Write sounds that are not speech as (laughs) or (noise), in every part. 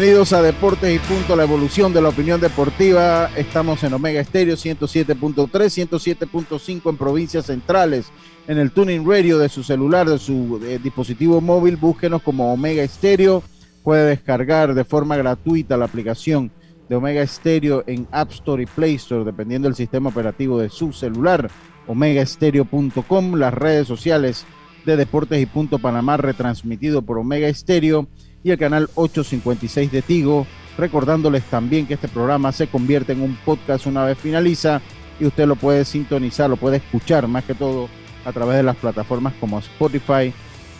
Bienvenidos a Deportes y Punto, la evolución de la opinión deportiva. Estamos en Omega Estéreo 107.3, 107.5 en provincias centrales. En el tuning radio de su celular, de su eh, dispositivo móvil, búsquenos como Omega Estéreo. Puede descargar de forma gratuita la aplicación de Omega Estéreo en App Store y Play Store, dependiendo del sistema operativo de su celular. OmegaEstereo.com, las redes sociales de Deportes y Punto Panamá, retransmitido por Omega Estéreo y el canal 856 de Tigo. Recordándoles también que este programa se convierte en un podcast una vez finaliza y usted lo puede sintonizar, lo puede escuchar más que todo a través de las plataformas como Spotify,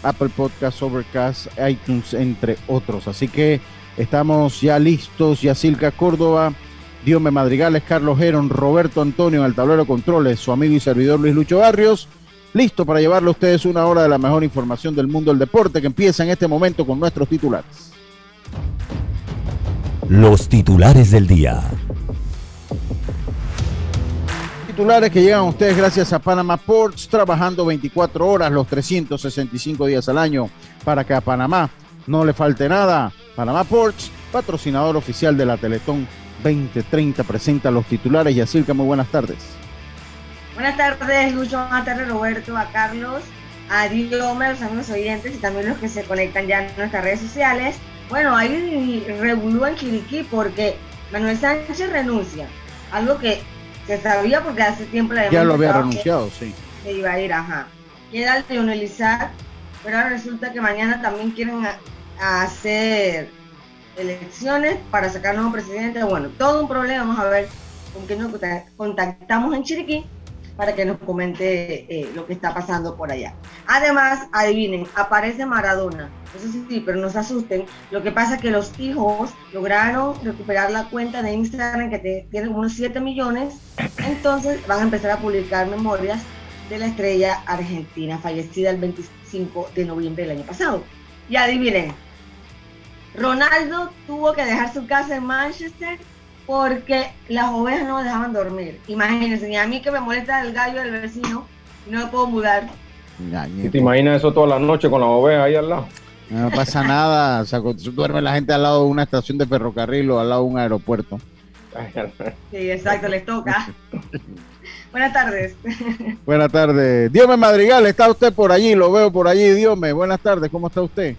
Apple Podcasts, Overcast, iTunes, entre otros. Así que estamos ya listos. Yacilca Córdoba, Diome Madrigales, Carlos Heron, Roberto Antonio en el tablero controles, su amigo y servidor Luis Lucho Barrios listo para llevarle a ustedes una hora de la mejor información del mundo del deporte que empieza en este momento con nuestros titulares. Los titulares del día. Titulares que llegan a ustedes gracias a Panama Ports, trabajando 24 horas los 365 días al año para que a Panamá no le falte nada. Panamá Ports, patrocinador oficial de la Teletón 2030, presenta los titulares. Yacirca, muy buenas tardes. Buenas tardes, Lucho, buenas tardes, Roberto, a Carlos, a Diome, a los amigos oyentes y también los que se conectan ya en nuestras redes sociales. Bueno, hay revolú en Chiriquí porque Manuel Sánchez renuncia, algo que se sabía porque hace tiempo le Ya lo había renunciado, sí. Se iba a ir, ajá. Queda el Leonelizar, pero ahora resulta que mañana también quieren hacer elecciones para sacar nuevo presidente. Bueno, todo un problema, vamos a ver con quién nos contactamos en Chiriquí para que nos comente eh, lo que está pasando por allá. Además, adivinen, aparece Maradona. Eso sí, sí, pero no se asusten. Lo que pasa es que los hijos lograron recuperar la cuenta de Instagram que tiene como unos 7 millones. Entonces van a empezar a publicar memorias de la estrella argentina fallecida el 25 de noviembre del año pasado. Y adivinen, Ronaldo tuvo que dejar su casa en Manchester porque las ovejas no me dejaban dormir. Imagínense, ni a mí que me molesta el gallo del vecino y no me puedo mudar. ¿Y te imaginas eso toda la noche con las ovejas ahí al lado? No pasa nada, o sea, duerme la gente al lado de una estación de ferrocarril o al lado de un aeropuerto. Sí, exacto, les toca. Buenas tardes. Buenas tardes. Dios Madrigal, está usted por allí, lo veo por allí, Dios Buenas tardes, ¿cómo está usted?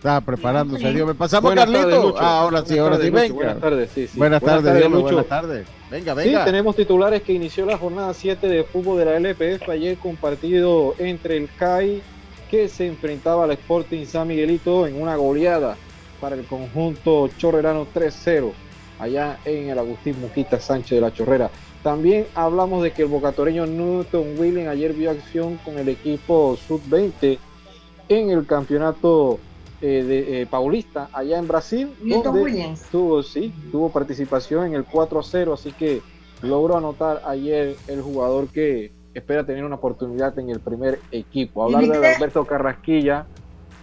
Estaba preparándose, Dios me pasamos Carlito. ah, ahora sí, ahora sí, venga. Buenas tardes, sí, sí. Buenas, tardes, Dios buenas tardes. Venga, venga. Sí, tenemos titulares que inició la jornada 7 de fútbol de la LPF ayer con partido entre el CAI que se enfrentaba al Sporting San Miguelito en una goleada para el conjunto chorrerano 3-0 allá en el Agustín Muquita Sánchez de la Chorrera. También hablamos de que el bocatoreño Newton Willing ayer vio acción con el equipo sub-20 en el campeonato eh, de, eh, Paulista allá en Brasil. Donde tuvo, sí, tuvo participación en el 4-0, así que logró anotar ayer el jugador que espera tener una oportunidad en el primer equipo. Hablar de Alberto Carrasquilla,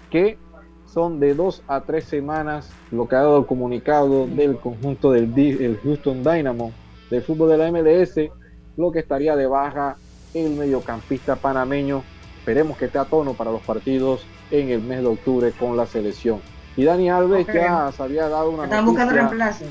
que son de dos a tres semanas lo que ha dado el comunicado del conjunto del el Houston Dynamo del fútbol de la MLS, lo que estaría de baja el mediocampista panameño esperemos que esté a tono para los partidos en el mes de octubre con la selección. Y Dani Alves ya se había dado una Están buscando reemplazo.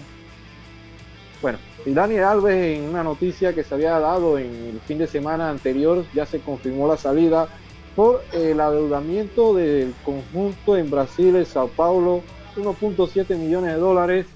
Bueno, y Dani Alves en una noticia que se había dado en el fin de semana anterior ya se confirmó la salida por el adeudamiento del conjunto en Brasil, el Sao Paulo, 1.7 millones de dólares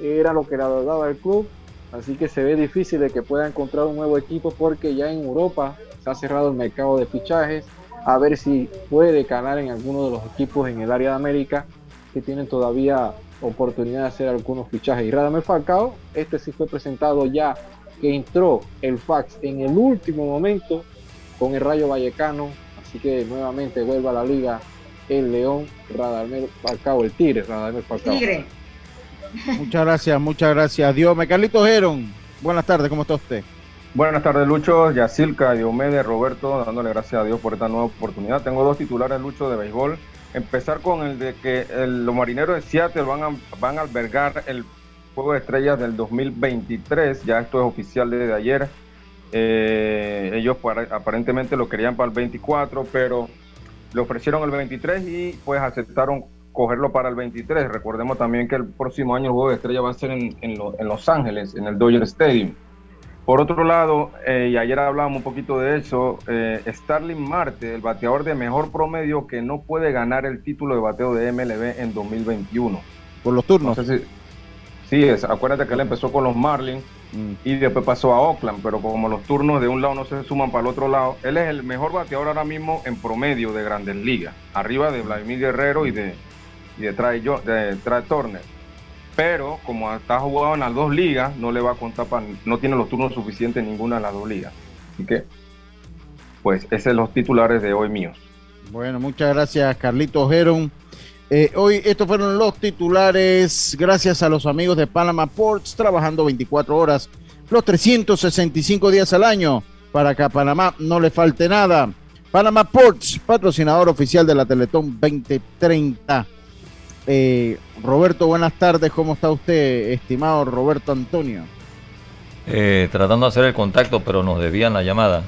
era lo que le adeudaba el club, así que se ve difícil de que pueda encontrar un nuevo equipo porque ya en Europa se ha cerrado el mercado de fichajes, a ver si puede ganar en alguno de los equipos en el área de América que tienen todavía oportunidad de hacer algunos fichajes. Y Radamel Falcao, este sí fue presentado ya que entró el fax en el último momento con el Rayo Vallecano, así que nuevamente vuelve a la liga el León, Radamel Falcao, el Tigre, Radamel Falcao. Tigre. Muchas gracias, muchas gracias. Dios, me Carlitos Geron. Buenas tardes, ¿cómo está usted? Buenas tardes, Lucho, Yacilca, Diomedes, Roberto, dándole gracias a Dios por esta nueva oportunidad. Tengo dos titulares, Lucho, de béisbol. Empezar con el de que los marineros de Seattle van a, van albergar el Juego de Estrellas del 2023. Ya esto es oficial desde ayer. Eh, ellos para- aparentemente lo querían para el 24, pero le ofrecieron el 23 y pues aceptaron cogerlo para el 23. Recordemos también que el próximo año el Juego de Estrellas va a ser en, en Los Ángeles, en el Dodger Stadium. Por otro lado, eh, y ayer hablábamos un poquito de eso, eh, Starling Marte, el bateador de mejor promedio que no puede ganar el título de bateo de MLB en 2021. Por los No turnos. sé si... Sí, es, acuérdate que él empezó con los Marlins Mm. y después pasó a Oakland, pero como los turnos de un lado no se suman para el otro lado, él es el mejor bateador ahora mismo en promedio de grandes ligas, arriba de Vladimir Guerrero y de, y de, de Trey Turner. Pero como está jugado en las dos ligas, no le va a contar para, no tiene los turnos suficientes en ninguna de las dos ligas. Así que, pues, esos son los titulares de hoy míos. Bueno, muchas gracias, Carlitos Geron. Eh, hoy estos fueron los titulares, gracias a los amigos de Panama Ports, trabajando 24 horas, los 365 días al año, para que Panamá no le falte nada. Panama Ports, patrocinador oficial de la Teletón 2030. Eh, Roberto, buenas tardes, ¿cómo está usted, estimado Roberto Antonio? Eh, tratando de hacer el contacto, pero nos debían la llamada.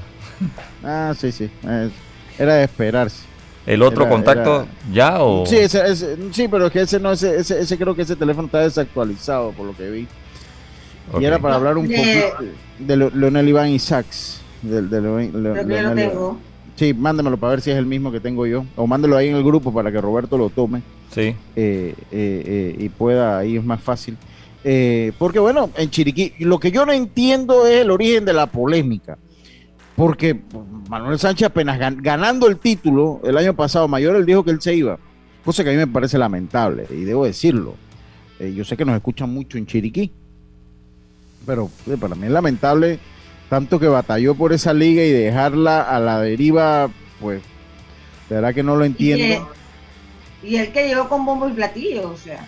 Ah, sí, sí, eh, era de esperarse. ¿El otro Era- contacto era- ya o...? Sí, ese, ese- sí, pero es que ese no, ese, ese, ese creo que ese teléfono está desactualizado por lo que vi. Y era para hablar un De- poquito de Lo- Leonel Iván Isaacs. De Leo- Leo- Creo que yo lo Leonel- tengo. Sí, mándemelo para ver si es el mismo que tengo yo. O mándelo ahí en el grupo para que Roberto lo tome Sí. eh, eh, eh, y pueda, ahí es más fácil. Eh, porque bueno, en Chiriquí, lo que yo no entiendo es el origen de la polémica. Porque Manuel Sánchez apenas gan- ganando el título el año pasado, Mayor, él dijo que él se iba. Cosa que a mí me parece lamentable, y debo decirlo. Eh, yo sé que nos escuchan mucho en Chiriquí, pero para mí es lamentable tanto que batalló por esa liga y dejarla a la deriva, pues, de verdad que no lo entiendo. y el que llegó con bombo y platillo, o sea.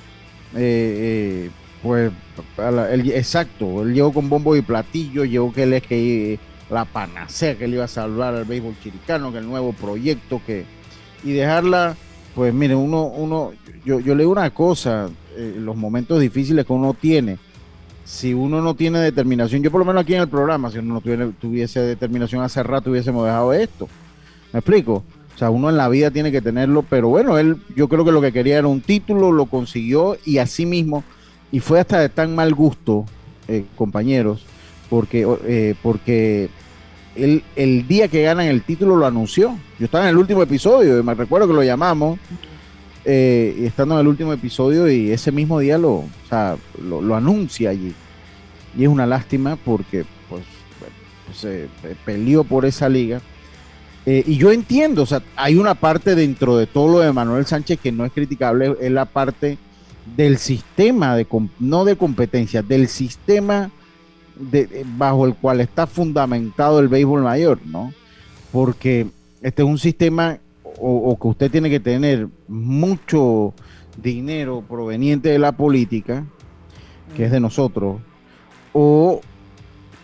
eh, eh, pues la- él- exacto, él llegó con bombo y platillo, llegó que él es que la panacea que él iba a salvar al béisbol chiricano, que el nuevo proyecto que y dejarla, pues mire, uno, uno, yo, yo leo una cosa, eh, los momentos difíciles que uno tiene, si uno no tiene determinación, yo por lo menos aquí en el programa, si uno no tuviese determinación hace rato hubiésemos dejado esto, ¿me explico? O sea, uno en la vida tiene que tenerlo, pero bueno, él yo creo que lo que quería era un título, lo consiguió y así mismo, y fue hasta de tan mal gusto, eh, compañeros, porque, eh, porque él, el día que ganan el título lo anunció. Yo estaba en el último episodio, y me recuerdo que lo llamamos, eh, estando en el último episodio, y ese mismo día lo, o sea, lo, anuncia allí. Y es una lástima porque pues, pues, se peleó por esa liga. Eh, y yo entiendo, o sea, hay una parte dentro de todo lo de Manuel Sánchez que no es criticable, es la parte del sistema, de no de competencia, del sistema de- bajo el cual está fundamentado el béisbol mayor, ¿no? Porque este es un sistema o, o que usted tiene que tener mucho dinero proveniente de la política, que es de nosotros, o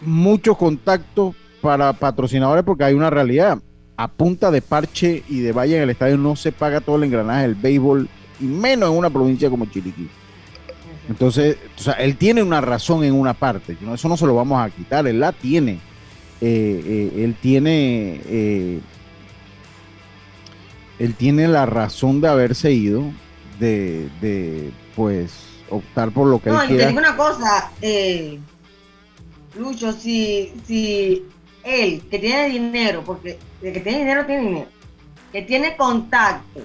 muchos contactos para patrocinadores, porque hay una realidad. A punta de parche y de valla en el estadio no se paga todo el engranaje del béisbol, y menos en una provincia como Chiriquí. Entonces, o sea, él tiene una razón en una parte, ¿no? eso no se lo vamos a quitar, él la tiene. Eh, eh, él tiene, eh, él tiene la razón de haberse ido, de, de pues optar por lo que No, él quiera. digo una cosa, eh, Lucho, si, si él, que tiene dinero, porque el que tiene dinero tiene dinero, que tiene contactos,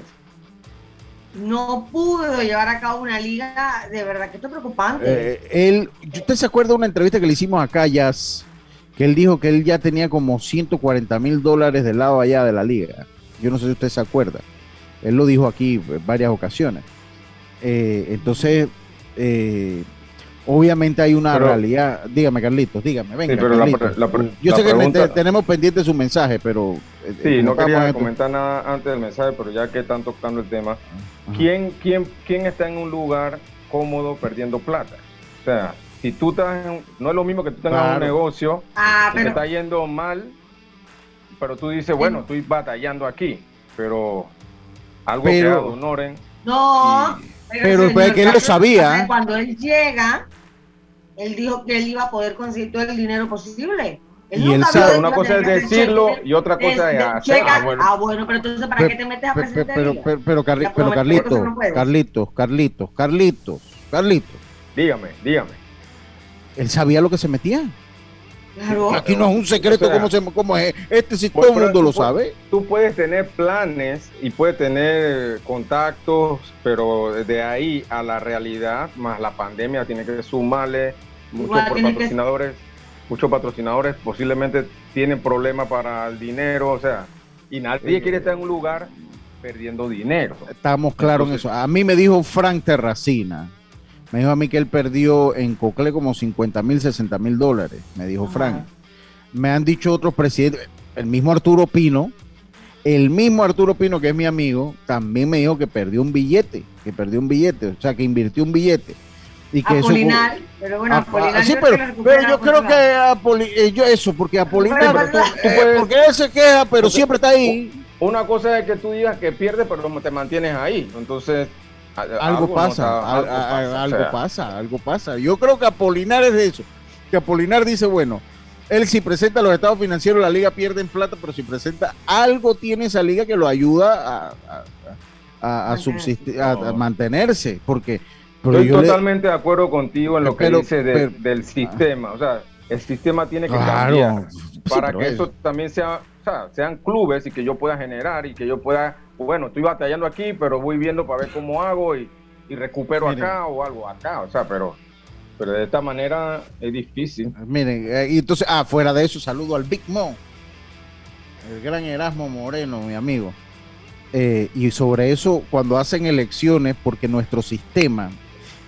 no pudo llevar a cabo una liga, de verdad que esto es preocupante. Eh, él, ¿usted se acuerda de una entrevista que le hicimos acá, Jazz? Que él dijo que él ya tenía como 140 mil dólares del lado allá de la liga. Yo no sé si usted se acuerda. Él lo dijo aquí en varias ocasiones. Eh, entonces, eh, obviamente hay una Pero- realidad. Dígame, Carlitos, dígame, venga. pero Carlitos. la Yo la sé que pregunta- tenemos pendiente su mensaje, pero. eh, Sí, no quería esto. comentar nada antes del mensaje, pero ya que están tocando el tema, Ajá. ¿quién, quién, ¿quién está en un lugar cómodo perdiendo plata? O sea, si tú estás en- no es lo mismo que tú tengas Claro. un negocio ah, que te está yendo mal, pero tú dices, bueno, estoy batallando aquí, pero algo Pero- que no. pero señor pues, que él lo sabía. Cuando él llega, él dijo que él iba a poder conseguir todo el dinero posible. Y él sabe- Una cosa es decirlo cheque, y otra cosa es hacer. Ah, bueno. Ah, bueno, pero entonces, ¿para Pe- qué te metes a de pero, pero, pero, Carli- pero Carlitos, no. Carlitos, Carlitos, Carlitos, Carlitos, Dígame, dígame. él sabía lo que se metía. Claro. Aquí no es un secreto O sea, cómo, se, cómo es. Este sí Pues, todo el mundo lo puedes- sabe. Tú puedes tener planes y puedes tener contactos, pero de ahí a la realidad, más la pandemia, tiene que sumarle muchos Igual por tiene que- patrocinadores, muchos patrocinadores posiblemente tienen problemas para el dinero, o sea, y nadie quiere estar en un lugar perdiendo dinero. Estamos claros en eso. A mí me dijo Frank Terracina. Me dijo a mí que él perdió en Cocle como 50 mil, 60 mil dólares. Me dijo Ajá. Frank. Me han dicho otros presidentes. El mismo Arturo Pino. El mismo Arturo Pino, que es mi amigo, también me dijo que perdió un billete. Que perdió un billete. O sea, que invirtió un billete. Y que eso- Apolinar, pero bueno, Apolinar sí, yo pero, yo creo que lado. Apoli- eh, yo eso, porque Apolinar, Pero tú- eh, tú puedes- porque él se queja, pero siempre está ahí. Una cosa es que tú digas que pierdes, pero te mantienes ahí. Entonces, Algo no pasa, está- algo a- pasa, o algo sea, pasa, algo pasa. Yo creo que Apolinar es de eso. Que Apolinar dice, bueno, él si presenta los estados financieros, la liga pierde en plata, pero si presenta algo tiene esa liga que lo ayuda a, a- a- a Mantenerse. subsistir, a, a mantenerse, porque pero Estoy yo le- totalmente de acuerdo contigo en lo que Pero- dice de- pero- del sistema. O sea, el sistema tiene que Claro. cambiar para que es- eso también sea, o sea, sean clubes y que yo pueda generar y que yo pueda, bueno, estoy batallando aquí, pero voy viendo para ver cómo hago y, y recupero Miren. acá o algo acá. O sea, pero, pero de esta manera es difícil. Miren, eh, y entonces, ah, fuera de eso, saludo al Big Mo, el gran Erasmo Moreno, mi amigo. Eh, y sobre eso, cuando hacen elecciones, porque nuestro sistema,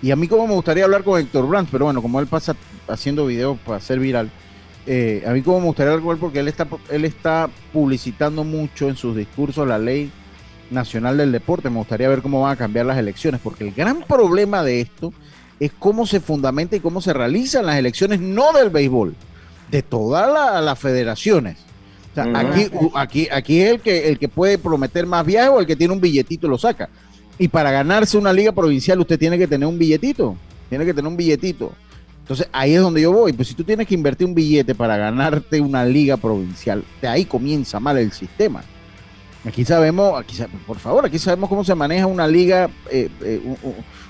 y a mí como me gustaría hablar con Héctor Brandt, pero bueno, como él pasa haciendo videos para ser viral, eh, a mí como me gustaría hablar con él porque él está, él está publicitando mucho en sus discursos la ley nacional del deporte, me gustaría ver cómo van a cambiar las elecciones, porque el gran problema de esto es cómo se fundamenta y cómo se realizan las elecciones, no del béisbol, de todas la- las federaciones. O sea, aquí, aquí, aquí es el que, el que puede prometer más viajes o el que tiene un billetito y lo saca. Y para ganarse una liga provincial usted tiene que tener un billetito, tiene que tener un billetito. Entonces ahí es donde yo voy. Pues si tú tienes que invertir un billete para ganarte una liga provincial, de ahí comienza mal el sistema. Aquí sabemos, aquí por favor, aquí sabemos cómo se maneja una liga, eh, eh,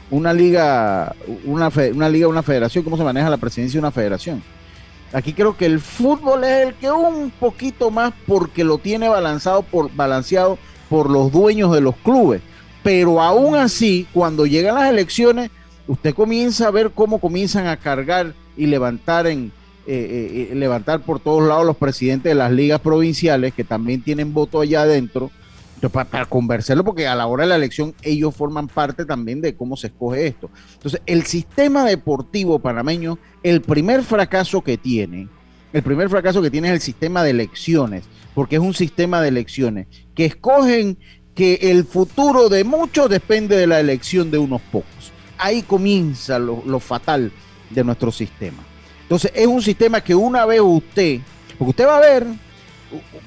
una liga, una, fe- una liga, una federación, cómo se maneja la presidencia de una federación. Aquí creo que el fútbol es el que un poquito más porque lo tiene balanceado por, balanceado por los dueños de los clubes. Pero aún así, cuando llegan las elecciones, usted comienza a ver cómo comienzan a cargar y levantar en eh, eh, eh, levantar por todos lados los presidentes de las ligas provinciales que también tienen voto allá adentro para, para conversarlo porque a la hora de la elección ellos forman parte también de cómo se escoge esto. Entonces el sistema deportivo panameño el primer fracaso que tiene el primer fracaso que tiene es el sistema de elecciones porque es un sistema de elecciones que escogen que el futuro de muchos depende de la elección de unos pocos. Ahí comienza lo fatal de nuestro sistema entonces es un sistema que una vez usted, porque usted va a ver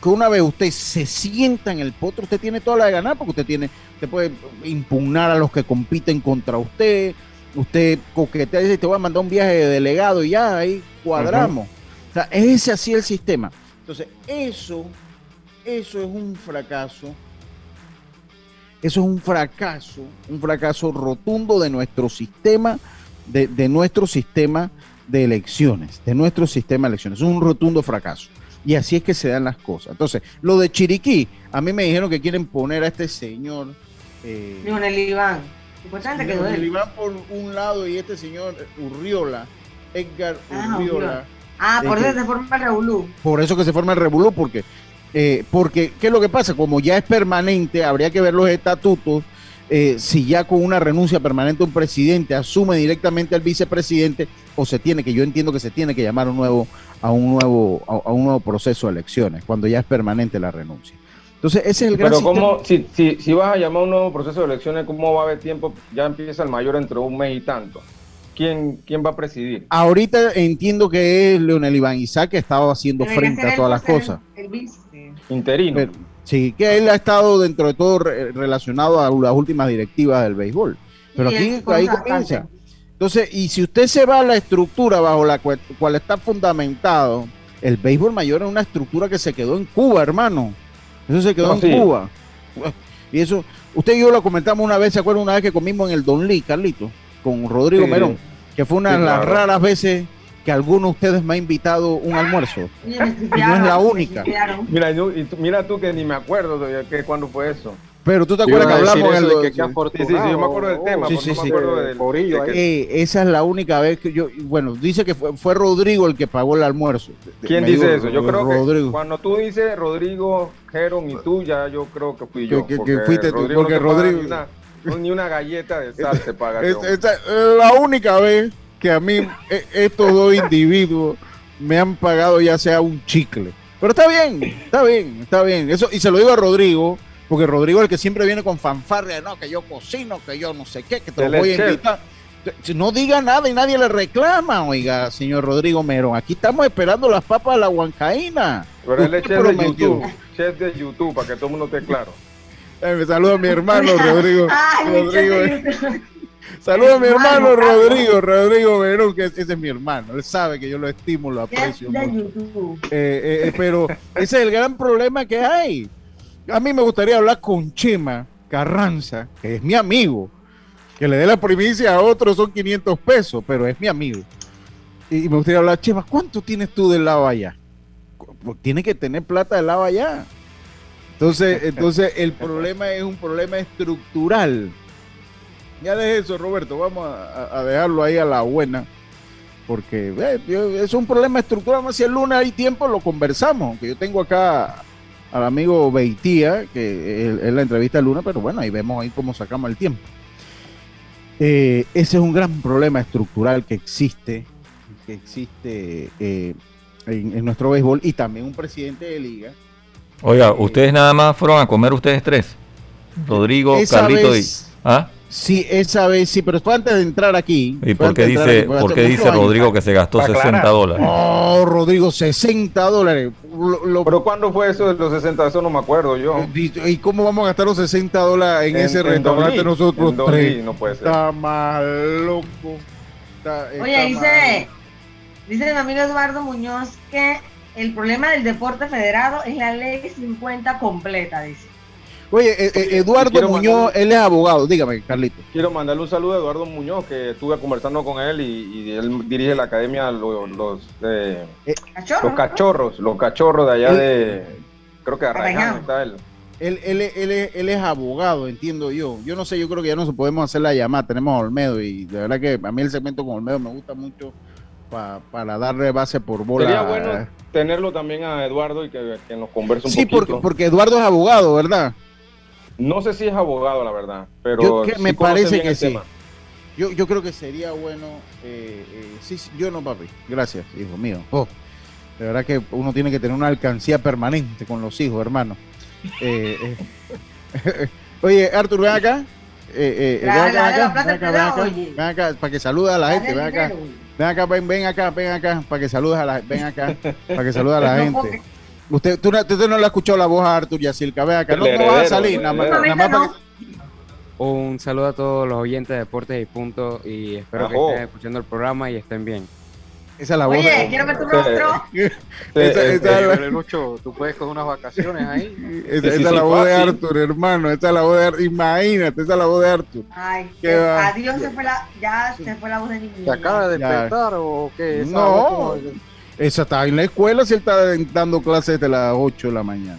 que una vez usted se sienta en el potro, usted tiene toda la de ganar, porque usted tiene, usted puede impugnar a los que compiten contra usted, usted coquetea y dice, te voy a mandar un viaje de delegado y ya ahí cuadramos. O sea, es ese así el sistema. Entonces, eso, eso es un fracaso Eso es un fracaso, un fracaso rotundo de nuestro sistema, de, de nuestro sistema de elecciones, de nuestro sistema de elecciones. Es un rotundo fracaso. Y así es que se dan las cosas. Entonces, lo de Chiriquí, a mí me dijeron que quieren poner a este señor. Eh, Leonel Iván. Supuestamente quedó Leonel él. Iván por un lado y este señor Urriola, Edgar Ah, Urriola. Ah, por Eh, eso se forma el revolú. Por eso que se forma el revolú, porque, eh, porque, ¿qué es lo que pasa? Como ya es permanente, habría que ver los estatutos, eh, si ya con una renuncia permanente un presidente asume directamente al vicepresidente, o se tiene, que yo entiendo que se tiene que llamar un nuevo, a un nuevo, a, a un nuevo proceso de elecciones, cuando ya es permanente la renuncia. Entonces, ese es el gran Pero sistema. ¿cómo, si, si, si vas a llamar a un nuevo proceso de elecciones, ¿cómo va a haber tiempo? Ya empieza el mayor entre un mes y tanto. ¿Quién, quién va a presidir? Ahorita entiendo que es Leonel Iván Isaac que estaba haciendo Debería frente a todas las cosas. El, el vice. Interino. Pero- sí, que él ha estado dentro de todo re- relacionado a las últimas directivas del béisbol. Pero aquí ahí comienza. Entonces, y si usted se va a la estructura bajo la cual, cual está fundamentado, el béisbol mayor es una estructura que se quedó en Cuba, hermano. Eso se quedó No, en sí. Cuba. Y eso, usted y yo lo comentamos una vez, ¿se acuerda una vez que comimos en el Don Lee, Carlito? Con Rodrigo Sí. Merón, que fue una Sí, de las claro. raras veces que alguno de ustedes me ha invitado un almuerzo. Y no es la única. Mira, y, tú- y tú- mira tú que ni me acuerdo de que cuando fue eso. Pero tú te Yo acuerdas que hablamos en el de que qué Sí, sí, sí, yo me acuerdo del tema, Sí, sí, no sí. me acuerdo del Corillo de que- Eh, esa es la única vez que yo, bueno, dice que fue, fue Rodrigo el que pagó el almuerzo. ¿Quién Me dice eso? Yo creo Rodrigo. que cuando tú dices Rodrigo, Jeron y tú, ya yo creo que fui Que- yo. que- que porque fuiste tú, Rodrigo porque Rodrigo- Ni una, no, ni una galleta de sal te paga. (laughs) Es- ese hombre. esta es la única vez que a mí eh, estos dos individuos me han pagado ya sea un chicle. Pero está bien, está bien, está bien. Eso, y se lo digo a Rodrigo, porque Rodrigo es el que siempre viene con fanfarria, no, que yo cocino, que yo no sé qué, que te lo voy a invitar. No diga nada y nadie le reclama, oiga, señor Rodrigo Merón. Aquí estamos esperando las papas de la huancaína. Pero él es de. YouTube. Chef de YouTube, para que todo el mundo esté claro. Eh, me saluda a mi hermano Rodrigo. (laughs) Ay, mi Rodrigo. Eh. Saluda a mi hermano. Rodrigo, Rodrigo Verón, que ese es mi hermano. Él sabe que yo lo estimo, lo aprecio mucho. YouTube. Eh, eh, pero ese es el gran problema que hay. A mí me gustaría hablar con Chema Carranza, que es mi amigo. Que le dé la primicia a otro son 500 pesos, pero es mi amigo. Y me gustaría hablar, Chema, ¿cuánto tienes tú del lado allá? Tiene que tener plata del lado allá. Entonces, entonces el problema es un problema estructural. Ya de eso, Roberto, vamos a, a dejarlo ahí a la buena. Porque eh, es un problema estructural. Vamos, Si el lunes hay tiempo, lo conversamos. Que yo tengo acá al amigo Beitía, que es, es la entrevista el lunes, pero bueno, ahí vemos ahí cómo sacamos el tiempo. Eh, ese es un gran problema estructural que existe, que existe eh, en, en nuestro béisbol y también un presidente de liga. Oiga, ustedes nada más fueron a comer ustedes tres. Rodrigo, Carlito vez- y... ¿Ah? Sí, esa vez sí, pero fue antes de entrar aquí. ¿Y por qué dice, aquí, por qué dice años. Rodrigo que se gastó Para 60 aclarar. dólares? Oh, Rodrigo, 60 dólares. Lo- lo- Pero ¿cuándo fue eso de los 60? Eso no me acuerdo yo. ¿Y, y cómo vamos a gastar los 60 dólares en, ese restaurante Don Lee, nosotros en tres? No puede ser. Está más loco. Está- Oye, dice, dice mi amigo Eduardo Muñoz que el problema del deporte federado es la ley 50 completa, dice. Oye, eh, eh, Eduardo Muñoz, mandarle- él es abogado. Dígame, Carlito. Quiero mandarle un saludo a Eduardo Muñoz, que estuve conversando con él y, y él dirige la academia Los, los, eh, Cachorro, los ¿no? Cachorros, los Cachorros de allá de, creo que Arraiján. está él. Él, él, él, es- él es abogado, entiendo yo. Yo no sé, yo creo que ya no podemos hacer la llamada. Tenemos a Olmedo y de verdad que a mí el segmento con Olmedo me gusta mucho pa- para darle base por bola. Sería bueno tenerlo también a Eduardo y que, que nos converse un Sí, poquito. porque, porque Eduardo es abogado, ¿verdad? No sé si es abogado, la verdad, pero Yo que me parece que sí. tema. Yo, yo creo que sería bueno. eh, eh, sí, sí, yo no, papi. Gracias, hijo mío. Oh, de verdad que uno tiene que tener una alcancía permanente con los hijos, hermano. Eh, eh, (laughs) Oye, Artur, ven acá. Eh, eh, ven Dale, acá, dale ven la acá, ven acá, ven acá, ven acá, para que salude a la gente, ven acá, ven acá, ven, ven acá, ven acá, para que saludes a la, ven acá, para que salude a la (laughs) No, gente. Usted, tú, no- usted no le ha escuchado la voz a Artur Yacirca, ven acá, no, no vas a salir, nada más, heredero. nada más para que- Un saludo a todos los oyentes de Deportes y Punto y espero que estén escuchando el programa y estén bien. Esa es la voz Oye, de... quiero ver tu rostro. Esa- esa es la- Lucho, tú puedes con unas vacaciones ahí. (laughs) Esa, es la voz de. Arthur, hermano. Esa es la voz de Arthur. Imagínate, esa es la voz de Arthur. Ay, Qué que- va. adiós, se fue la, ya se fue la voz de niño. ¿Se acaba de Ya. despertar o qué? No. voz Esa está en la escuela si él está dando clases desde las 8 de la mañana.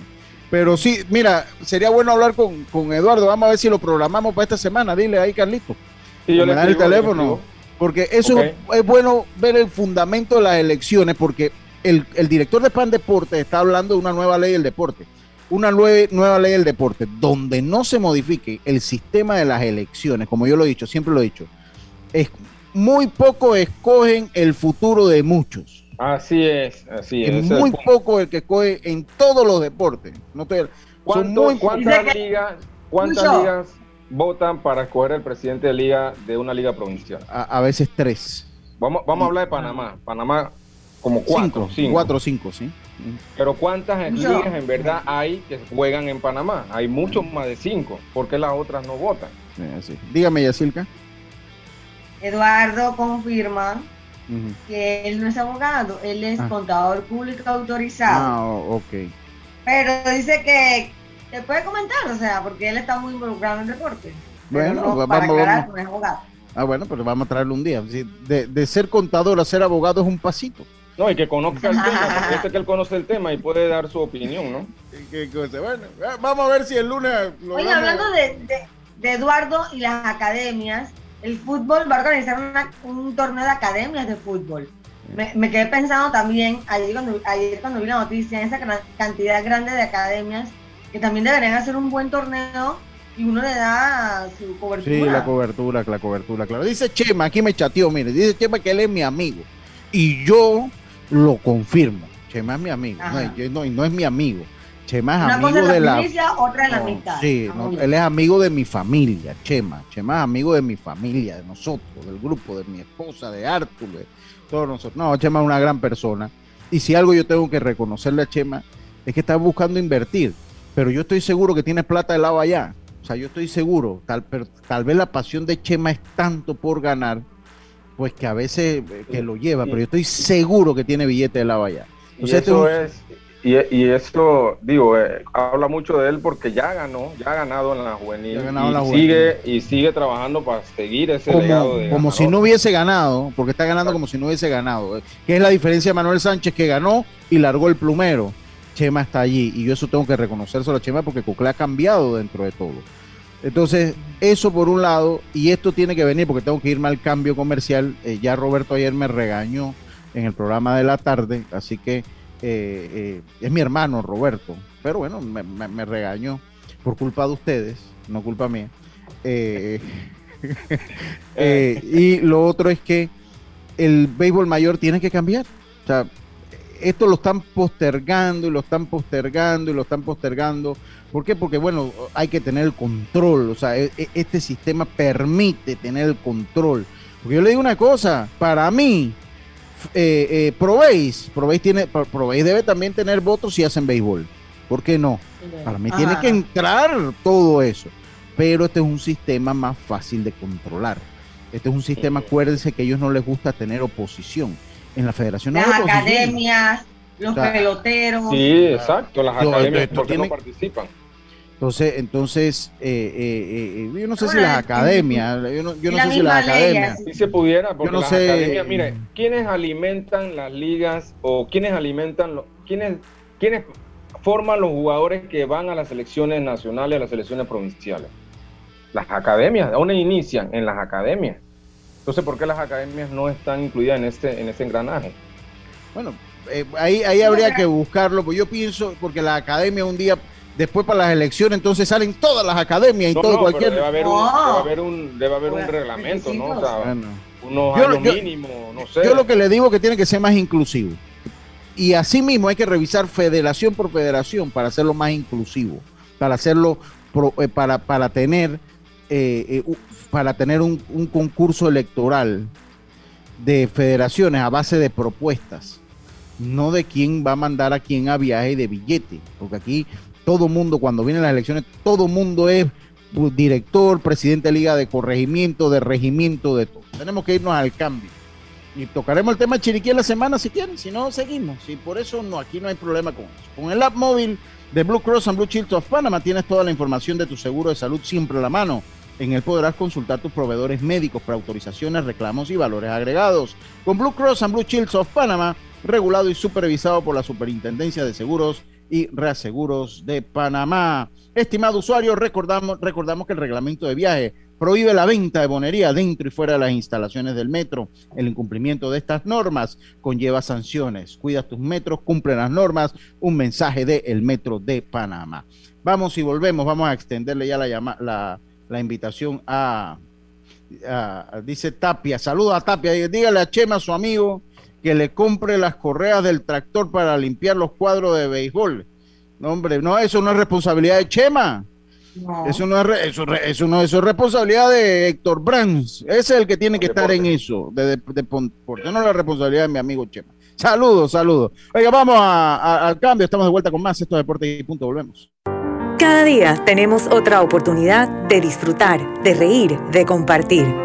Pero sí, mira, sería bueno hablar con, con Eduardo. Vamos a ver si lo programamos para esta semana. Dile ahí, Carlito. Sí, yo le el teléfono. Porque eso es bueno ver el fundamento de las elecciones, porque el, el director de PAN Deporte está hablando de una nueva ley del deporte. Una nue- nueva ley del deporte, donde no se modifique el sistema de las elecciones, como yo lo he dicho, siempre lo he dicho. Es, muy pocos escogen el futuro de muchos. Así es, así es. Es muy poco el que escoge en todos los deportes. No te- son ¿Cuánto- muy ¿Cuántas, ligas, cuántas Lucho. ligas votan para escoger el presidente de liga de una liga provincial? a, a veces tres. Vamos, vamos a hablar de Panamá. Panamá como cuatro, cinco, cinco. cuatro o cinco, sí. Pero ¿cuántas ligas en verdad hay que juegan en Panamá? Hay muchos más de cinco. ¿Por qué las otras no votan? Sí. Dígame, Yacilca. Eduardo confirma Que él no es abogado, él es Ah. contador público autorizado. Ah, ok. Pero dice que te puede comentar, o sea, porque él está muy involucrado en el deporte. Bueno, no, va- para vamos, aclarar, vamos. no es abogado. Ah, bueno, pero vamos a traerlo un día. Sí, De, de ser contador a ser abogado es un pasito. No, y que conozca el tema, (laughs) porque sé que él conoce el tema y puede dar su opinión, ¿no? ¿Qué cosa? Bueno, vamos a ver si el lunes. lo Oye, hablando de, de- de Eduardo y las academias, el fútbol va a organizar una- un torneo de academias de fútbol. Me, me quedé pensando también, ayer cuando, ayer cuando vi la noticia, en esa gran- cantidad grande de academias, que también deberían hacer un buen torneo y uno le da su cobertura. Sí, la cobertura, la cobertura, claro. Dice Chema, aquí me chateó, mire, dice Chema que él es mi amigo. Y yo lo confirmo. Chema es mi amigo. No, yo- no, no es mi amigo. Chema es Una amigo de la la. milicia, otra es la No, mitad. Sí, no, él es amigo de mi familia, Chema. Chema es amigo de mi familia, de nosotros, del grupo, de mi esposa, de Arturo, de todos nosotros. No, Chema es una gran persona. Y si algo yo tengo que reconocerle a Chema, es que está buscando invertir. Pero yo estoy seguro que tiene plata de lado allá. O sea, yo estoy seguro, tal, pero tal vez la pasión de Chema es tanto por ganar, pues que a veces eh, que lo lleva, pero yo estoy seguro que tiene billete de lado allá. Y Entonces, este eso es es, y, y eso, digo, eh, habla mucho de él porque ya ganó, ya ha ganado en la juvenil. Y, la juvenil. sigue, y sigue trabajando para seguir ese legado como, de como si no hubiese ganado, porque está ganando como si no hubiese ganado. eh, Que es la diferencia de Manuel Sánchez que ganó y largó el plumero. Chema está allí y yo eso tengo que reconocérselo a Chema porque Cocle ha cambiado dentro de todo. Entonces, eso por un lado, y esto tiene que venir porque tengo que irme al cambio comercial. eh, ya Roberto ayer me regañó en el programa de la tarde, así que eh, eh, es mi hermano Roberto, pero bueno, me, me- regañó por culpa de ustedes, no culpa mía. (laughs) Eh, y lo otro es que el béisbol mayor tiene que cambiar. O sea, esto lo están postergando y lo están postergando y lo están postergando. ¿Por qué? Porque, bueno, hay que tener el control. O sea, e- e- este sistema permite tener el control. Porque yo le digo una cosa, para mí, eh, eh, Proveis, Proveis, tiene, Pro- Proveis debe también tener votos si hacen béisbol. ¿Por qué no? Para mí tiene que entrar todo eso. Pero este es un sistema más fácil de controlar. Este es un sistema, acuérdense que a ellos no les gusta tener oposición. En la federación no Las academias, los O sea, peloteros. Sí, exacto, las academias porque no participan. Entonces, entonces eh, eh, eh, yo no sé si las academias, yo no, yo no la sé si las academias. Sí se pudiera, porque no las sé. academias, mire, ¿quiénes alimentan las ligas o quiénes alimentan, los, quiénes, quiénes forman los jugadores que van a las selecciones nacionales, a las selecciones provinciales? Las academias, ¿dónde inician? En las academias. Entonces, ¿por qué las academias no están incluidas en este, en este engranaje? Bueno, eh, ahí, ahí habría que buscarlo, pues yo pienso, porque la academia un día, después para las elecciones, entonces salen todas las academias y No, todo, no, cualquier... debe haber un, debe haber un, debe haber un Bueno, reglamento, ¿no? O sea, Bueno. unos Yo- años yo- mínimo, no sé. Yo lo que le digo es que tiene que ser más inclusivo. Y así mismo hay que revisar federación por federación para hacerlo más inclusivo, para hacerlo, pro- eh, para, para tener, eh, eh, para tener un, un concurso electoral de federaciones a base de propuestas, no de quién va a mandar a quién a viaje y de billete, porque aquí todo mundo, cuando vienen las elecciones, todo mundo es director, presidente de liga de corregimiento, de regimiento, de todo. Tenemos que irnos al cambio. Y tocaremos el tema Chiriquí en la semana si quieren, si no, seguimos. Y por eso no, aquí no hay problema con eso. Con el app móvil de Blue Cross and Blue Shield of Panama tienes toda la información de tu seguro de salud siempre a la mano. En él podrás consultar tus proveedores médicos para autorizaciones, reclamos y valores agregados. Con Blue Cross and Blue Shields of Panama, regulado y supervisado por la Superintendencia de Seguros y Reaseguros de Panamá. Estimado usuario, recordamos, recordamos que el reglamento de viaje prohíbe la venta de bonería dentro y fuera de las instalaciones del metro. El incumplimiento de estas normas conlleva sanciones. Cuida tus metros, cumple las normas. Un mensaje de el Metro de Panamá. Vamos y volvemos. Vamos a extenderle ya la, la, la invitación a, dice Tapia. Saluda a Tapia. Dígale a Chema, su amigo, que le compre las correas del tractor para limpiar los cuadros de béisbol. No, hombre, no, eso no es responsabilidad de Chema. Eso, no es, eso, eso, no eso es responsabilidad de Héctor Brands. Ese es el que tiene que estar en eso. De, de, porque no es la responsabilidad de mi amigo Chema. Saludos, saludos. Oiga, vamos al cambio. Estamos de vuelta con más. Esto es Deporte y Punto. Volvemos. Cada día tenemos otra oportunidad de disfrutar, de reír, de compartir.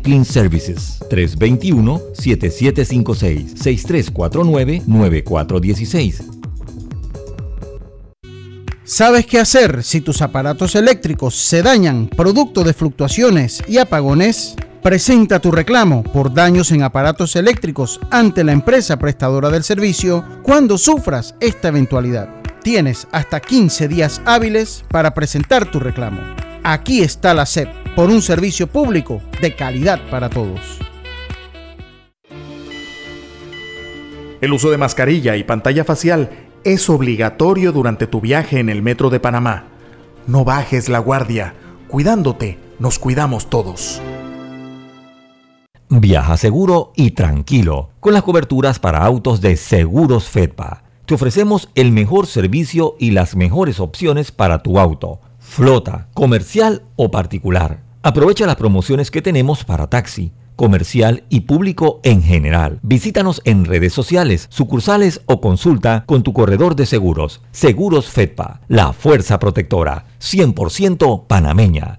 Clean Services 321-7756-6349-9416. ¿Sabes qué hacer si tus aparatos eléctricos se dañan producto de fluctuaciones y apagones? Presenta tu reclamo por daños en aparatos eléctricos ante la empresa prestadora del servicio cuando sufras esta eventualidad. Tienes hasta 15 días hábiles para presentar tu reclamo. Aquí está la SEP por un servicio público de calidad para todos. El uso de mascarilla y pantalla facial es obligatorio durante tu viaje en el metro de Panamá. No bajes la guardia. Cuidándote, nos cuidamos todos. Viaja seguro y tranquilo con las coberturas para autos de Seguros Fedpa te ofrecemos el mejor servicio y las mejores opciones para tu auto, flota, comercial o particular. Aprovecha las promociones que tenemos para taxi, comercial y público en general. Visítanos en redes sociales, sucursales o consulta con tu corredor de seguros. Seguros Fedpa, la fuerza protectora, 100% panameña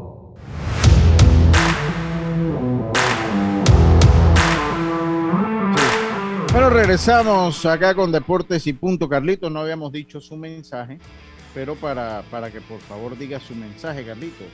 Bueno, regresamos acá con Deportes y Punto. Carlitos, no habíamos dicho su mensaje, pero para, para que por favor diga su mensaje, Carlitos.